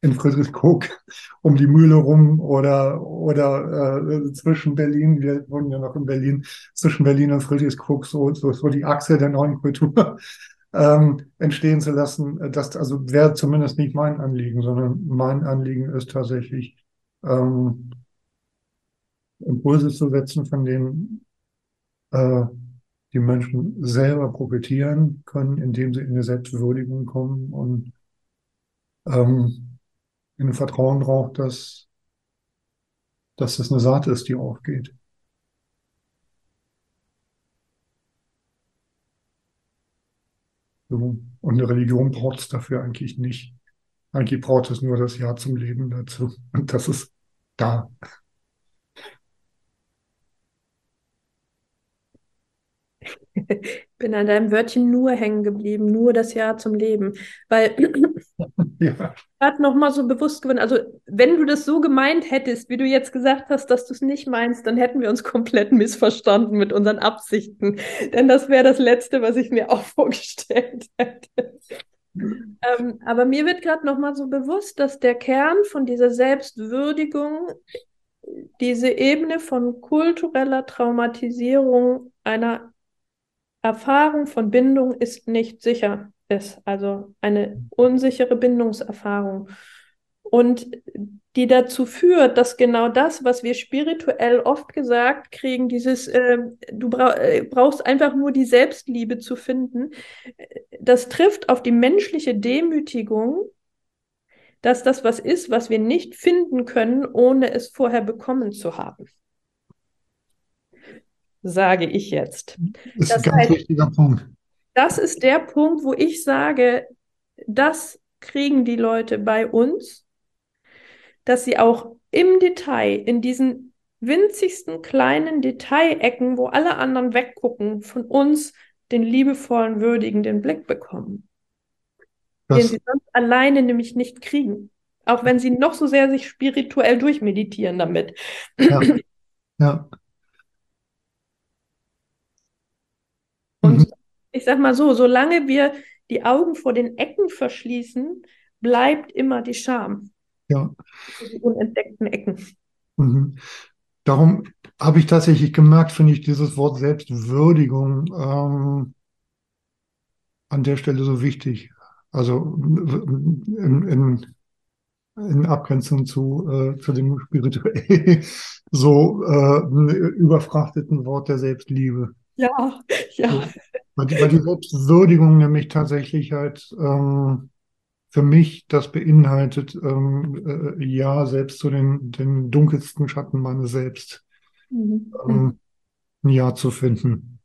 in Friedrichskoog <laughs> um die Mühle rum oder, oder äh, zwischen Berlin, wir wohnen ja noch in Berlin, zwischen Berlin und Friedrichskoog so, so, so die Achse der neuen Kultur <laughs> ähm, entstehen zu lassen. Das also wäre zumindest nicht mein Anliegen, sondern mein Anliegen ist tatsächlich ähm, Impulse zu setzen, von denen äh, die Menschen selber profitieren können, indem sie in eine Selbstwürdigung kommen und ähm, in ein Vertrauen drauf, dass, dass das eine Saat ist, die aufgeht. So. Und eine Religion braucht es dafür eigentlich nicht. Eigentlich braucht es nur das Ja zum Leben dazu. Und das ist da. <laughs> bin an deinem Wörtchen nur hängen geblieben, nur das Ja zum Leben. Weil <laughs> ja. gerade nochmal so bewusst geworden, also wenn du das so gemeint hättest, wie du jetzt gesagt hast, dass du es nicht meinst, dann hätten wir uns komplett missverstanden mit unseren Absichten. Denn das wäre das Letzte, was ich mir auch <laughs> vorgestellt hätte. ähm, aber mir wird gerade nochmal so bewusst, dass der Kern von dieser Selbstwürdigung diese Ebene von kultureller Traumatisierung einer Erfahrung von Bindung ist nicht sicher ist, also eine unsichere Bindungserfahrung. Und die dazu führt, dass genau das, was wir spirituell oft gesagt kriegen, dieses, äh, du bra äh, brauchst einfach nur die Selbstliebe zu finden, das trifft auf die menschliche Demütigung, dass das was ist, was wir nicht finden können, ohne es vorher bekommen zu haben sage ich jetzt. Das ist das ein ganz heißt, wichtiger Punkt. Das ist der Punkt, wo ich sage, das kriegen die Leute bei uns, dass sie auch im Detail, in diesen winzigsten kleinen Detailecken, wo alle anderen weggucken, von uns den liebevollen, würdigenden Blick bekommen. Das, den sie sonst alleine nämlich nicht kriegen. Auch wenn sie noch so sehr sich spirituell durchmeditieren damit. Ja. ja. Und mhm. Ich sag mal so, solange wir die Augen vor den Ecken verschließen, bleibt immer die Scham. Ja. Die unentdeckten Ecken. Mhm. Darum habe ich tatsächlich gemerkt, finde ich dieses Wort Selbstwürdigung ähm, an der Stelle so wichtig. Also in, in, in Abgrenzung zu, äh, zu dem spirituell <laughs> so äh, überfrachteten Wort der Selbstliebe. Ja, ja. Weil die, weil die Selbstwürdigung nämlich tatsächlich halt ähm, für mich das beinhaltet, ähm, äh, ja, selbst zu den, den dunkelsten Schatten meines Selbst mhm. ähm, ein Ja zu finden.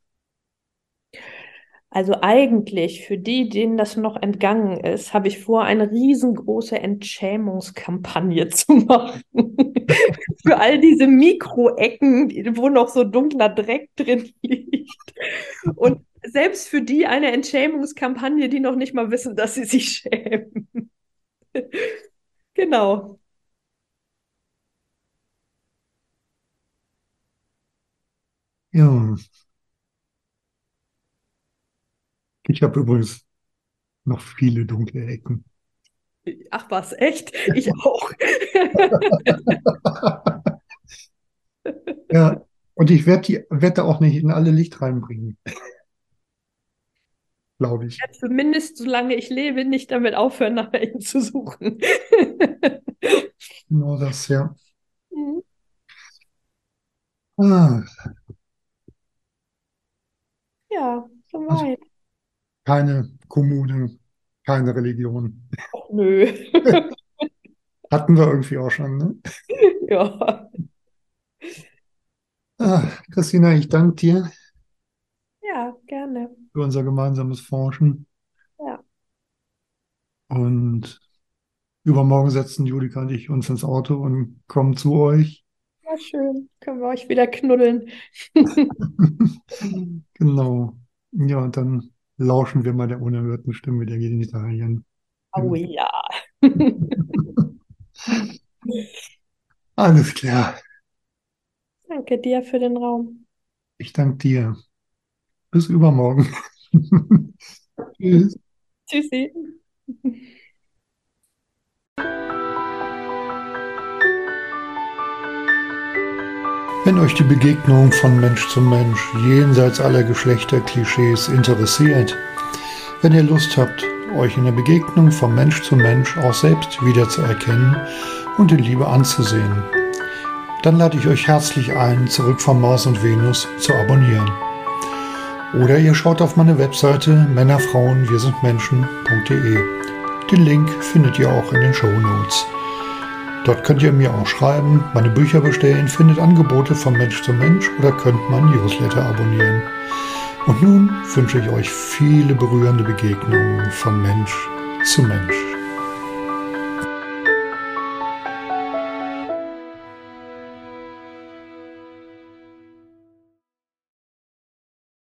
Also eigentlich für die, denen das noch entgangen ist, habe ich vor, eine riesengroße Entschämungskampagne <laughs> zu machen. <laughs> für all diese Mikroecken, wo noch so dunkler Dreck drin liegt. Und selbst für die eine Entschämungskampagne, die noch nicht mal wissen, dass sie sich schämen. genau. Ja. Ich habe übrigens noch viele dunkle Ecken. Ach was, echt? Ich <laughs> auch. ja, und ich werde die werde auch nicht in alle Licht reinbringen. <laughs> Glaube ich. Ja, zumindest solange ich lebe, nicht damit aufhören, nach welchen zu suchen. genau das, ja. Mhm. Ah. Ja, soweit. Also, keine Kommune, keine Religion. Ach, nö. <laughs> Hatten wir irgendwie auch schon, ne? Ja. Ah, Christina, ich danke dir. Ja, gerne. Für unser gemeinsames Forschen. Ja. Und übermorgen setzen Julika und ich uns ins Auto und kommen zu euch. Ja, schön. Können wir euch wieder knuddeln. <laughs> <laughs> genau. Ja, und dann lauschen wir mal der unerhörten Stimme der Genitalien. Oh ja. <laughs> Alles klar. Danke dir für den Raum. Ich danke dir. Bis übermorgen. <laughs> Tschüss. Tschüssi. Wenn euch die Begegnung von Mensch zu Mensch jenseits aller Geschlechterklischees interessiert, wenn ihr Lust habt, euch in der Begegnung von Mensch zu Mensch auch selbst wiederzuerkennen und in Liebe anzusehen, dann lade ich euch herzlich ein, zurück von Mars und Venus zu abonnieren. Oder ihr schaut auf meine Webseite Männerfrauen wir sind Menschen.de. Den Link findet ihr auch in den Show Notes. Dort könnt ihr mir auch schreiben, meine Bücher bestellen, findet Angebote von Mensch zu Mensch oder könnt mein Newsletter abonnieren. Und nun wünsche ich euch viele berührende Begegnungen von Mensch zu Mensch.